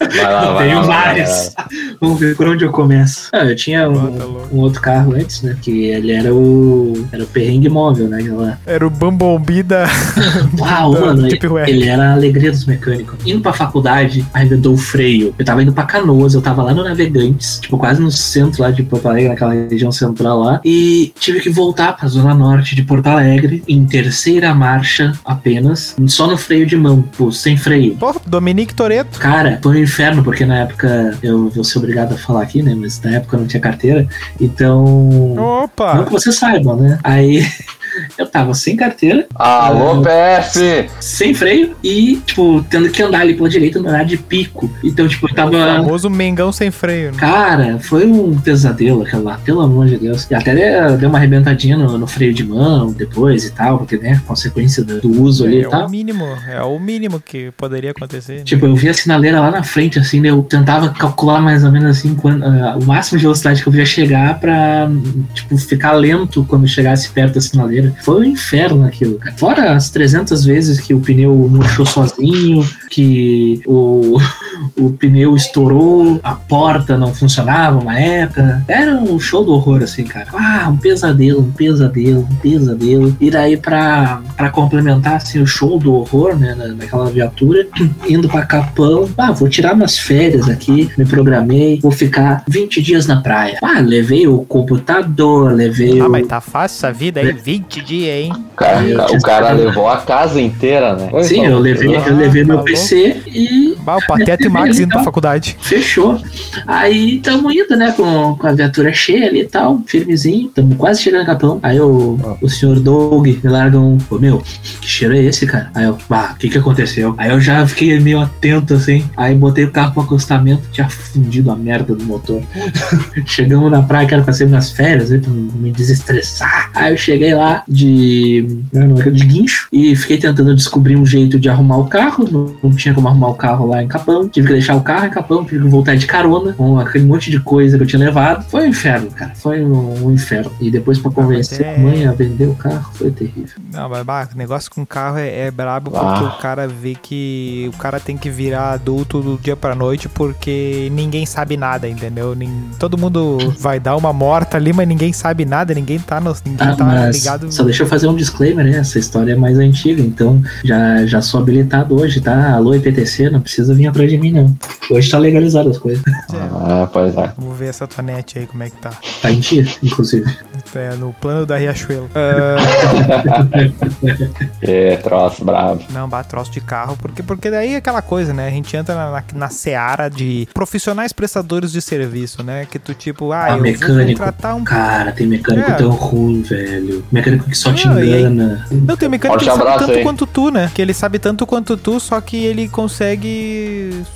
Vai lá, [laughs] vai Tenho lá, várias. Vamos ver por onde eu começo. Ah, eu tinha um, um outro carro antes, né? Que ele era o. Era o perrengue móvel, né? Aquela... Era o Bumblebee da... [laughs] Uau, Da mano, Deep Web. ele era a alegria dos mecânicos. Indo pra faculdade, arrebedou o freio. Eu tava indo pra Canoas, eu tava lá no Navegantes, tipo, quase no centro lá de Porto Alegre, naquela região central lá. E tive que voltar pra zona norte de Porto Alegre, em terceira marcha apenas, só no freio de mão, pô, sem freio. Pô, Dominique Toreto. Cara, foi um inferno, porque na época eu vou ser obrigado a falar aqui, né? Mas na época eu não tinha carteira. Então. Não Opa! que vocês saibam, né? Aí [laughs] eu tava sem carteira, Alô, PF! sem freio e, tipo, tendo que andar ali pela direita no horário de pico. Então, tipo, eu O tava. famoso Mengão sem freio. né? Cara, foi um pesadelo aquela lá, pelo amor de Deus. E até deu- uma arrebentadinha no, no freio de mão depois e tal, porque, né, consequência do, do uso ali É, e o tal. mínimo, é o mínimo que poderia acontecer. né? Tipo, eu vi a sinaleira lá na frente, assim, daí eu tentava calcular mais ou menos assim quando, ah, o máximo de velocidade que eu podia chegar pra, tipo, ficar lento quando chegasse perto da sinaleira. Foi um inferno aquilo. Fora as 300 vezes que o pneu murchou sozinho, que o, [laughs] o pneu estourou, a porta não funcionava uma época. Era um show do horror, assim, cara. Ah, um pesadelo, um pesadelo, um pesadelo. E daí, pra, pra complementar, assim, o show do horror, né, na- naquela viatura, [clears throat] indo pra Capão. Ah, vou tirar umas férias aqui, me programei, vou ficar 20 dias na praia. Ah, levei o computador, levei Ah, o... mas tá fácil essa vida aí, 20 dias, hein? O cara, o cara levou a casa inteira, né? Sim, eu levei, eu levei meu louco. PC e Bah, o Pateta Max ali, indo pra tá? faculdade. Fechou. Aí tamo indo, né, com, com a viatura cheia ali e tal, firmezinho. Tamo quase chegando no Capão. Aí o, o senhor Doug me larga um. Ô meu, que cheiro é esse, cara? Aí eu, bah, o que que aconteceu? Aí eu já fiquei meio atento assim. Aí botei o carro pro acostamento, tinha fundido a merda do motor. [laughs] Chegamos na praia, que era pra ser minhas férias, né, pra me desestressar. Aí eu cheguei lá de, de guincho e fiquei tentando descobrir um jeito de arrumar o carro. Não, não tinha como arrumar o carro lá em Capão. Tive que deixar o carro em Capão, tive que voltar de carona com aquele monte de coisa que eu tinha levado. Foi um inferno, cara. Foi um, um inferno. E depois pra convencer é- a mãe a vender o carro, foi terrível. Não, mas bah, o negócio com carro é, é brabo porque Ah. o cara vê que o cara tem que virar adulto do dia pra noite porque ninguém sabe nada, entendeu? Todo mundo vai dar uma morta ali, mas ninguém sabe nada, ninguém tá, no, ninguém Ah, tá ligado. só deixa eu fazer um disclaimer, né? Essa história é mais antiga, então já, já sou habilitado hoje, tá? Alô, IPTC, não precisa vir atrás de mim, não. Hoje tá legalizado as coisas. [laughs] Ah, pois é. Vamos ver essa tua net aí, como é que tá. Tá em dia, inclusive. É, no plano da Riachuelo. Ah, [laughs] É, troço bravo. não, bate troço de carro, porque, porque daí é aquela coisa, né? A gente entra na, na, na seara de profissionais prestadores de serviço, né? Que tu tipo, ah, Ah, eu mecânico. vou contratar um Cara, tem mecânico É. tão ruim, velho. Mecânico que só te Não, e aí- engana. Não, tem mecânico que Forte ele sabe abraço tanto aí. quanto tu, né? Que ele sabe tanto quanto tu, só que ele consegue.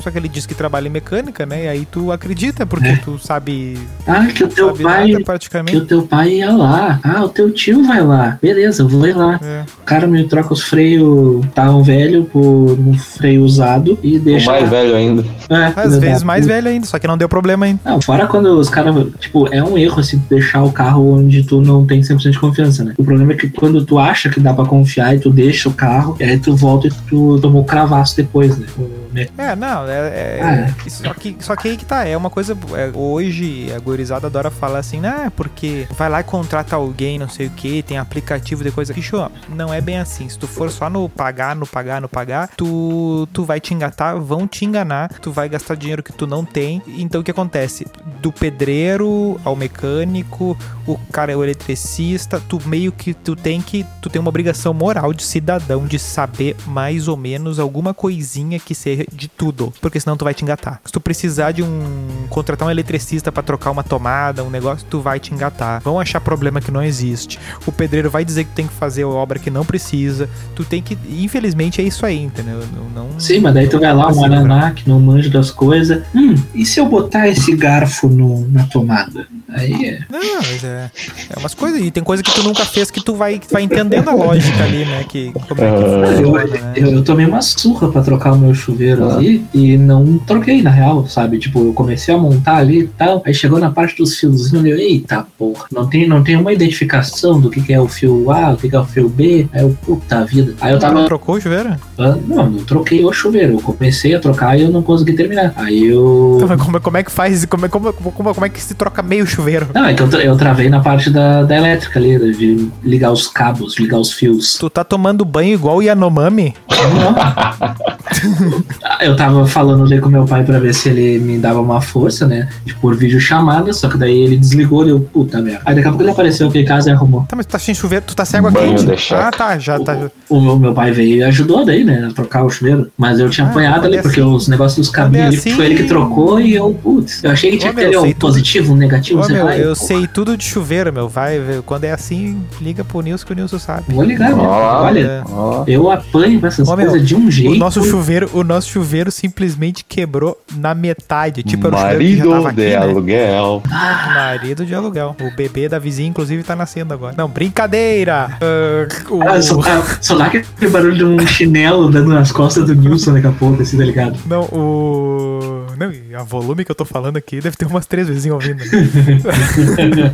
Só que ele diz que trabalha em mecânica, né? E aí tu acredita, porque É. tu sabe. Ah, que o teu pai. nada Que praticamente. o teu pai ia lá. Ah, o teu tio vai lá. Beleza, eu vou ir lá. É. O cara me troca os freios tão velho por um freio usado e O deixa. mais lá. velho ainda. É, Às vezes mais velho ainda, só que não deu problema ainda. Não, fora quando os caras, tipo, é um erro assim deixar o carro onde tu não tem 100% de confiança, né? O problema é que quando tu acha que dá pra confiar e tu deixa o carro, e aí tu volta e tu tomou cravaço depois, né? O me- É, não, é. é- Ah. Só, que, só que aí que tá, é uma coisa. é, hoje a gorizada adora falar assim, né? Porque vai lá e contrata alguém, não sei o que, tem aplicativo de coisa. Bicho, não é bem assim. Se tu for só no pagar, no pagar, no pagar, tu, tu vai te engatar, vão te enganar, tu vai gastar dinheiro que tu não tem. Então o que acontece? Do pedreiro ao mecânico, o cara é o eletricista, tu meio que tu tem que. Tu tem uma obrigação moral de cidadão de saber mais ou menos alguma coisinha que seja de tudo. Porque senão tu vai te engatar. Se tu precisar de um. contratar um eletricista pra trocar uma tomada, um negócio, tu vai te engatar. Vão achar problema que não existe. O pedreiro vai dizer que tem que fazer obra que não precisa. Tu tem que. Infelizmente é isso aí, entendeu? Não, não- Sim, mas daí tu vai lá, um Assim, Araná que não manja das coisas. Hum, e se eu botar esse garfo no, na tomada? Aí é. Não, mas é, é umas coisas. E tem coisa que tu nunca fez que tu vai, que tu vai entendendo a lógica ali, né? Que, como é que Ah. Eu, funciona, né? eu, eu tomei uma surra pra trocar o meu chuveiro Ah. ali e não troquei, na real, sabe? Tipo, eu comecei a montar ali e tal, aí chegou na parte dos fiozinhos, eu, eita porra, não tem, não tem uma identificação do que, que é o fio A, do que, que é o fio B, aí eu, puta vida. Aí eu Não tava, trocou o chuveiro? ah, não, não troquei o chuveiro, eu comecei a trocar e eu não consegui terminar. Aí eu... Então, mas como, como é que faz? Como, é- como, como, como é que se troca meio chuveiro? Não, é que eu, eu travei na parte da, da elétrica ali, de ligar os cabos, ligar os fios. Tu tá tomando banho igual o Yanomami? [laughs] [laughs] Eu tava falando ali com meu pai pra ver se ele me dava uma força, né? De por vídeo chamada, só que daí ele desligou e eu, puta merda. Aí daqui a pouco ele apareceu aqui em casa e arrumou. Tá, mas tu tá sem chuveiro, tu tá sem água Banho quente? deixado. Ah, tá, já tá. O meu, meu pai veio e ajudou daí, né? A trocar o chuveiro. Mas eu tinha Ah, apanhado ali, é porque assim- os negócios dos cabinhos ali, assim- foi ele que trocou e eu, putz. Eu achei que tinha que ter meu, um tudo. positivo, um negativo, sei meu, lá. eu sei tudo de chuveiro, meu. Vai, quando é assim, liga pro Nilson que o Nilson sabe. Vou ligar, meu. Ó, Olha, É. Eu apanho com essas meu, coisas de um jeito. O nosso chuveiro, o nosso chuveiro simplesmente quebrou na metade. Tipo, era o chuveiro que já Marido tava aqui, de né? aluguel. Marido de aluguel. O bebê da vizinha, inclusive, tá nascendo agora. Não, brincadeira! Ah, o- ah, só, ah, só dá aquele barulho de um chinelo dando nas costas do Nilson daqui a pouco, assim, tá ligado? Não, o. Não, e a volume que eu tô falando aqui deve ter umas três vezes ouvindo. né?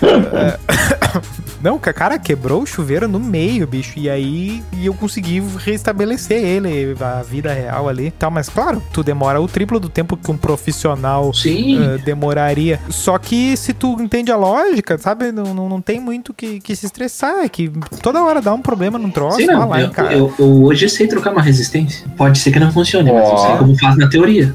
[laughs] Não, ca- cara, quebrou o chuveiro no meio, bicho. E aí e eu consegui restabelecer ele, a vida real ali. Tal, mas claro, tu demora o triplo do tempo que um profissional eh, demoraria. Só que se tu entende a lógica, sabe? Não, não, não tem muito que, que se estressar. É que toda hora dá um problema num troço, Sim, não, lá, eu, cara. eu, eu hoje sei trocar uma resistência. Pode ser que não funcione, mas eu sei como faz na teoria.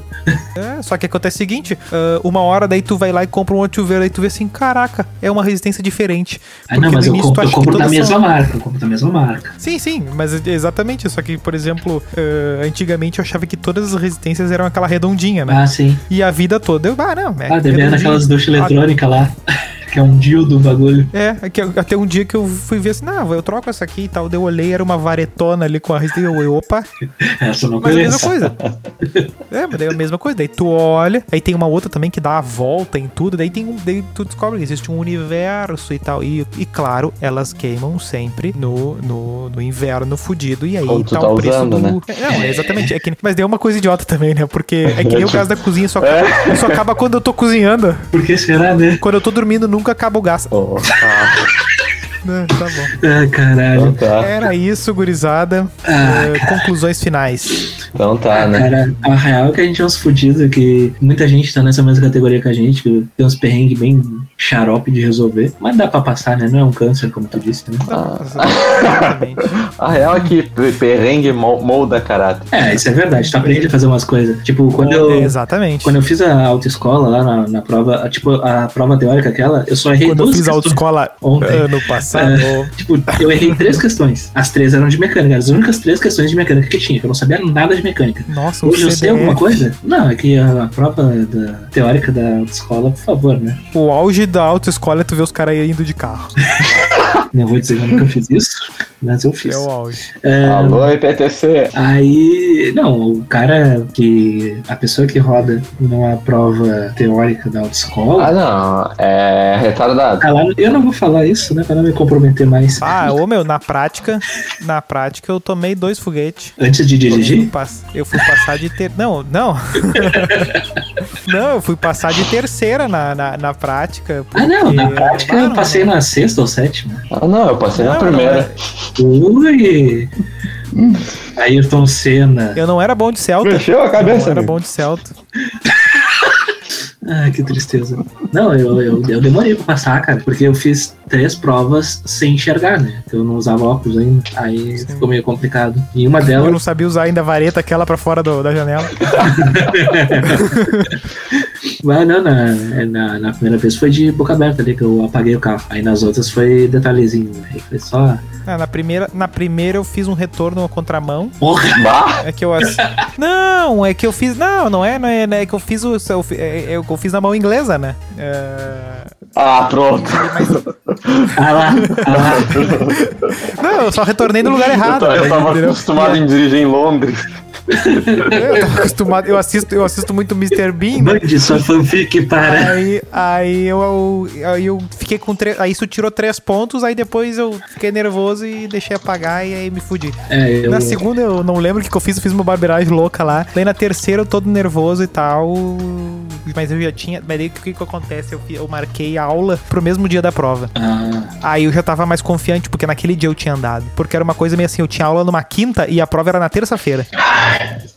É, só que acontece o seguinte, ah, uma hora daí tu vai lá e compra um outro aí tu vê assim, caraca, é uma resistência diferente. Ah, não, mas eu, início compro, eu compro da mesma são- marca. Eu compro da mesma marca. Sim, sim, mas exatamente. Só que, por exemplo, ah, antigamente eu achava que todas as resistências eram aquela redondinha, né? Ah, sim. E a vida toda eu, ah, não, é. Ah, devendo aquelas duchas eletrônicas lá. [laughs] Que é um dildo o bagulho. É, é até um dia que eu fui ver assim, não, eu troco essa aqui e tal. Eu olhei, era uma varetona ali com a resistência. Eu, eu, opa, [laughs] Essa não mas é a mesma conheço. coisa. [laughs] é, mas daí é a mesma coisa. Daí tu olha, aí tem uma outra também que dá a volta em tudo. Daí tem um. Daí tu descobre que existe um universo e tal. E, e claro, elas queimam sempre no, no, no inverno fudido. E aí tá, tá o preço usando, do. né? É, Não, é exatamente. É que, mas daí é uma coisa idiota também, né? Porque é que nem o [laughs] tipo- gás da cozinha, só, É. só acaba quando eu tô cozinhando. Por que será, né? Quando eu tô dormindo, nunca acaba o gás. Oh, ah, tá bom. Ah, caralho. então tá. Era isso, gurizada. Ah, Eh, conclusões finais. Então tá, né? Cara, a real é que a gente é uns fudidos, que muita gente tá nessa mesma categoria que a gente, que tem uns perrengues bem xarope de resolver. Mas dá pra passar, né? Não é um câncer, como tu disse, né? Exatamente. [laughs] A real é que perrengue mol- molda caráter. É, isso é verdade. Tu aprende a fazer umas coisas. Tipo, quando É, eu. Exatamente. Quando eu fiz a autoescola lá na, na prova, tipo, a prova teórica aquela, eu só errei Quando eu duas fiz a autoescola Ontem. ano passado, Tipo, eu errei três questões. As três eram de mecânica, as únicas três questões de mecânica que tinha. que Eu não sabia nada de mecânica. nossa, Hoje eu sei alguma coisa? Não, é que a, a prova da, teórica da autoescola, por favor, né? o auge da autoescola é tu ver os caras indo de carro. [laughs] Não vou dizer que eu nunca fiz isso, mas eu fiz. É o auge. É, Alô, IPTC. Aí, não, o cara que. A pessoa que roda numa prova teórica da autoescola. Ah, não. É retardado. Lá, eu não vou falar isso, né? Pra não me comprometer mais. Ah, ô meu, na prática, na prática eu tomei dois foguetes. Antes de Eu fui, dirigir? eu fui passar de ter. Não, não. [laughs] não, eu fui passar de terceira na, na, na prática. Ah, não, na prática Ah, eu passei não. na sexta ou sétima. Ah, não, eu passei na Não, não, primeira. Ui! Ayrton Senna. Eu não era bom de Celta. Mexeu a Eu cabeça, não era amigo. bom de Celta. Ah, que tristeza. Não, eu, eu, eu demorei pra passar, cara, porque eu fiz três provas sem enxergar, né? Eu não usava óculos ainda, aí Sim. ficou meio complicado. E uma Eu delas. não sabia usar ainda a vareta aquela pra fora do- da janela. [laughs] Ah, não, na, na, na primeira vez foi de boca aberta ali que eu apaguei o carro. Aí nas outras foi detalhezinho. né? Aí foi só. Ah, na, primeira, na primeira eu fiz um retorno à contramão. Porra! É que eu. ass- Não, é que eu fiz. Não, não é, não é, é que eu fiz o. Eu, fi- é, é, eu fiz na mão inglesa, né? É, Ah, pronto. Ah lá! Ah lá! Não, eu só retornei no lugar Eu, errado. eu tava entendeu? acostumado em dirigir em Londres. Eu tava acostumado. Eu assisto, eu assisto muito Mr. Bean, né? Mande sua fanfic para. Aí, aí eu, aí eu fiquei com três. Aí isso tirou três pontos, aí depois eu fiquei nervoso e deixei apagar e aí me fudi. É, eu. Na segunda eu não lembro o que, que eu fiz, eu fiz uma barbeiragem louca lá. Daí na terceira eu todo nervoso e tal. Mas eu já tinha. Mas aí o que, que acontece? Eu, eu marquei a aula pro mesmo dia da prova. Ah, Aí eu já tava mais confiante, porque naquele dia eu tinha andado. Porque era uma coisa meio assim, eu tinha aula numa quinta e a prova era na terça-feira.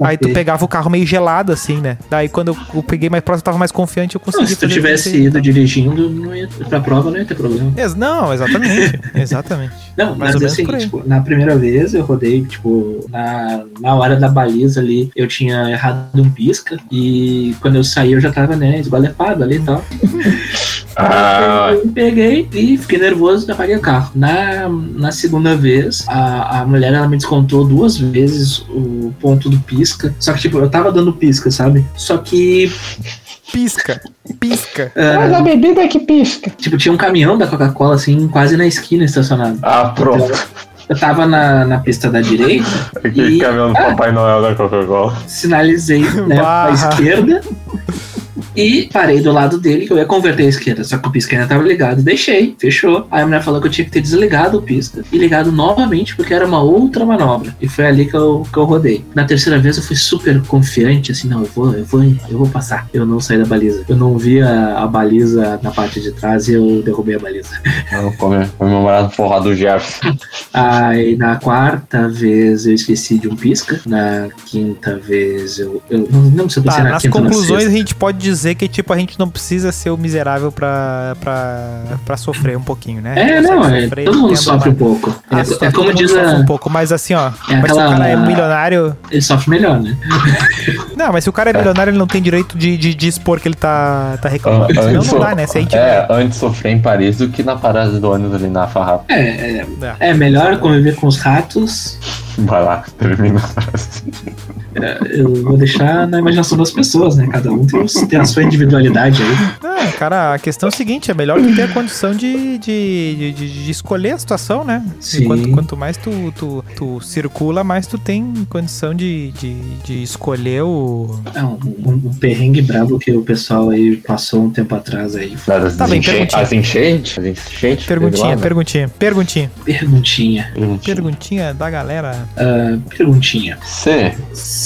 Aí tu pegava o carro meio gelado, assim, né? Daí quando eu, eu peguei mais próximo, eu tava mais confiante, eu consegui Não, se tu tivesse isso ido dirigindo, não ia, pra prova não ia ter problema. Não, exatamente. [laughs] exatamente. Não, Mais mas menos assim, tipo, na primeira vez eu rodei, tipo, na, na hora da baliza ali, eu tinha errado um pisca e quando eu saí eu já tava, né, esgualepado ali e tal. [laughs] Ah, Eu peguei e fiquei nervoso e apaguei o carro. Na, na segunda vez, a, a mulher ela me descontou duas vezes o ponto do pisca. Só que, tipo, eu tava dando pisca, sabe? Só que, Pisca, pisca. ah, [laughs] Mas a bebida é que pisca. tipo, tinha um caminhão da Coca-Cola, assim, quase na esquina estacionado. ah, pronto. Eu tava na, na pista da direita, Aquele E- caminhão do Papai Noel da Coca-Cola. sinalizei né, pra esquerda e parei do lado dele que eu ia converter à esquerda. Só que o pisca ainda tava ligado. Deixei, fechou. Aí a mulher falou que eu tinha que ter desligado o pisca e ligado novamente porque era uma outra manobra. E foi ali que eu, que eu rodei. Na terceira vez eu fui super confiante, assim, não, eu vou, eu vou, eu vou passar. Eu não saí da baliza. Eu não vi a, a baliza na parte de trás e eu derrubei a baliza. Comemorado porra do Jefferson. Aí na quarta vez eu esqueci de um pisca. Na quinta vez eu. Eu não lembro se eu pensei Tá, na nas quinta na conclusões sexta. a gente pode dizer que, tipo, a gente não precisa ser o miserável pra, pra, pra sofrer um pouquinho, né? É, não, é, sofrer todo mundo sofre um pouco. Ah, é, só é todo como mundo diz sofre a. um pouco, mas assim, ó. É mas se o aquela- cara é milionário. Ele sofre melhor, né? [laughs] Não, mas se o cara é milionário, ele não tem direito de, de, de expor que ele tá, tá reclamando. Ah, Senão antes não so- dá, né? Se a gente. É, antes sofrer em Paris do que na parada do ônibus ali na farrapa. É, é, É. é melhor conviver com os ratos. Vai lá, termina a frase. [laughs] É, eu vou deixar na imaginação das pessoas, né? Cada um tem, os- tem a sua individualidade aí. Não, cara, a questão é a seguinte: é melhor tu ter a condição de, de, de, de- de escolher a situação, né? Sim. Quanto, quanto mais tu, tu, tu circula, mais tu tem condição de, de, de escolher o. É um, um- um perrengue brabo que o pessoal aí passou um tempo atrás aí. Das Tá bem, perguntinha. As enchentes? As enchentes? Perguntinha, lá, né? perguntinha, perguntinha. Perguntinha. Perguntinha. Perguntinha da galera. Ah, perguntinha. C.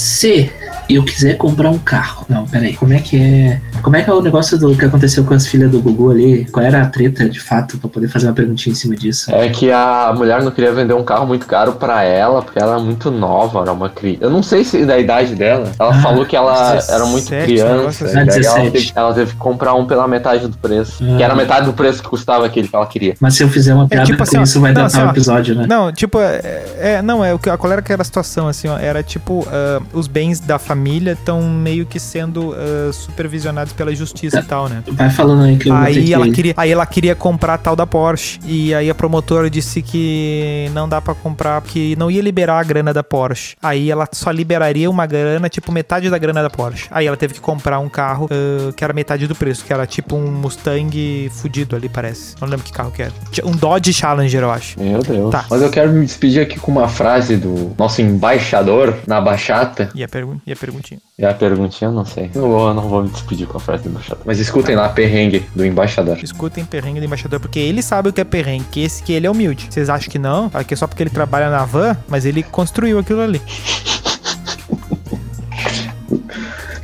Se eu quiser comprar um carro. Não, peraí. Como é que é. Como é que é o negócio do que aconteceu com as filhas do Gugu ali? Qual era a treta de fato pra poder fazer uma perguntinha em cima disso? É que a mulher não queria vender um carro muito caro pra ela, porque ela é muito nova, era uma criança. Eu não sei se da idade dela. Ela Ah, falou que ela 17, era muito um criança. assim. daí Ah, ela, 17. teve, ela teve que comprar um pela metade do preço. Ah. Que era metade do preço que custava aquele que ela queria. Mas se eu fizer uma piada tipo com assim, ó, isso, vai não, dar assim, ó, episódio, né? Não, tipo, é, é- não, é o que a qual era que era a situação, assim, ó, era tipo, ah, os bens da família estão meio que sendo ah, supervisionados pela justiça e tal, né? Vai falando aí que eu Aí que... ela, queria, aí ela queria comprar a tal da Porsche. E aí a promotora disse que não dá pra comprar, porque não ia liberar a grana da Porsche. Aí ela só liberaria uma grana, tipo metade da grana da Porsche. Aí ela teve que comprar um carro ah, que era metade do preço, que era tipo um Mustang fudido ali, parece. Não lembro que carro que era. Um Dodge Challenger, eu acho. Meu Deus. Tá. Mas eu quero me despedir aqui com uma frase do nosso embaixador na Bachata. E a, pergun e a perguntinha. E a perguntinha eu não sei. Eu, eu não vou me despedir com a frase do embaixador. Mas escutem lá, perrengue do embaixador. Escutem perrengue do embaixador, porque ele sabe o que é perrengue, que esse que ele é humilde. Vocês acham que não? Que é só porque ele trabalha na van, mas ele construiu aquilo ali.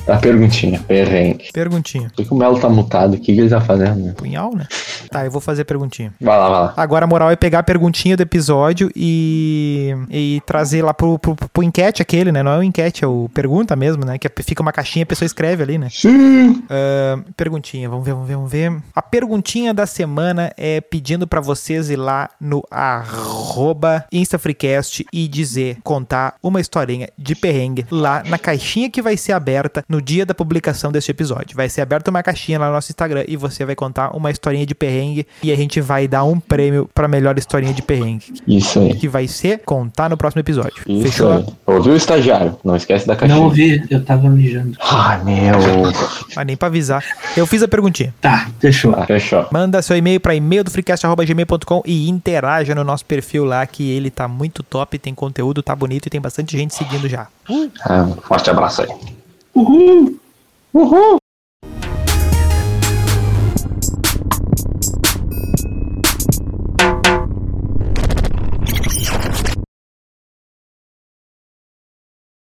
A perguntinha, perrengue. Perguntinha. Por que que o Melo tá mutado? O que, que ele tá fazendo? Punhal, né? Tá, eu vou fazer a perguntinha. Vai lá, vai lá. Agora a moral é pegar a perguntinha do episódio e, e trazer lá pro, pro, pro enquete aquele, né? Não é o enquete, é o pergunta mesmo, né? Que fica uma caixinha e a pessoa escreve ali, né? Sim. Ah, perguntinha, vamos ver, vamos ver, vamos ver. A perguntinha da semana é pedindo pra vocês ir lá no arroba InstaFreecast e dizer, contar uma historinha de perrengue lá na caixinha que vai ser aberta no dia da publicação deste episódio. Vai ser aberta uma caixinha lá no nosso Instagram e você vai contar uma historinha de perrengue e a gente vai dar um prêmio pra melhor historinha de perrengue. Isso aí. Que vai ser contar no próximo episódio. Isso Fechou? aí. Ouviu o estagiário? Não esquece da caixinha. Não ouvi, eu tava mijando. Ai, meu. Mas nem pra avisar. Eu fiz a perguntinha. Tá, fechou. Ah, fechou. Manda seu e-mail para e-mail do freecast.gmail.com e interaja no nosso perfil lá, que ele tá muito top, tem conteúdo, tá bonito e tem bastante gente seguindo já. Ah, um forte abraço aí. Uhul! Uhul!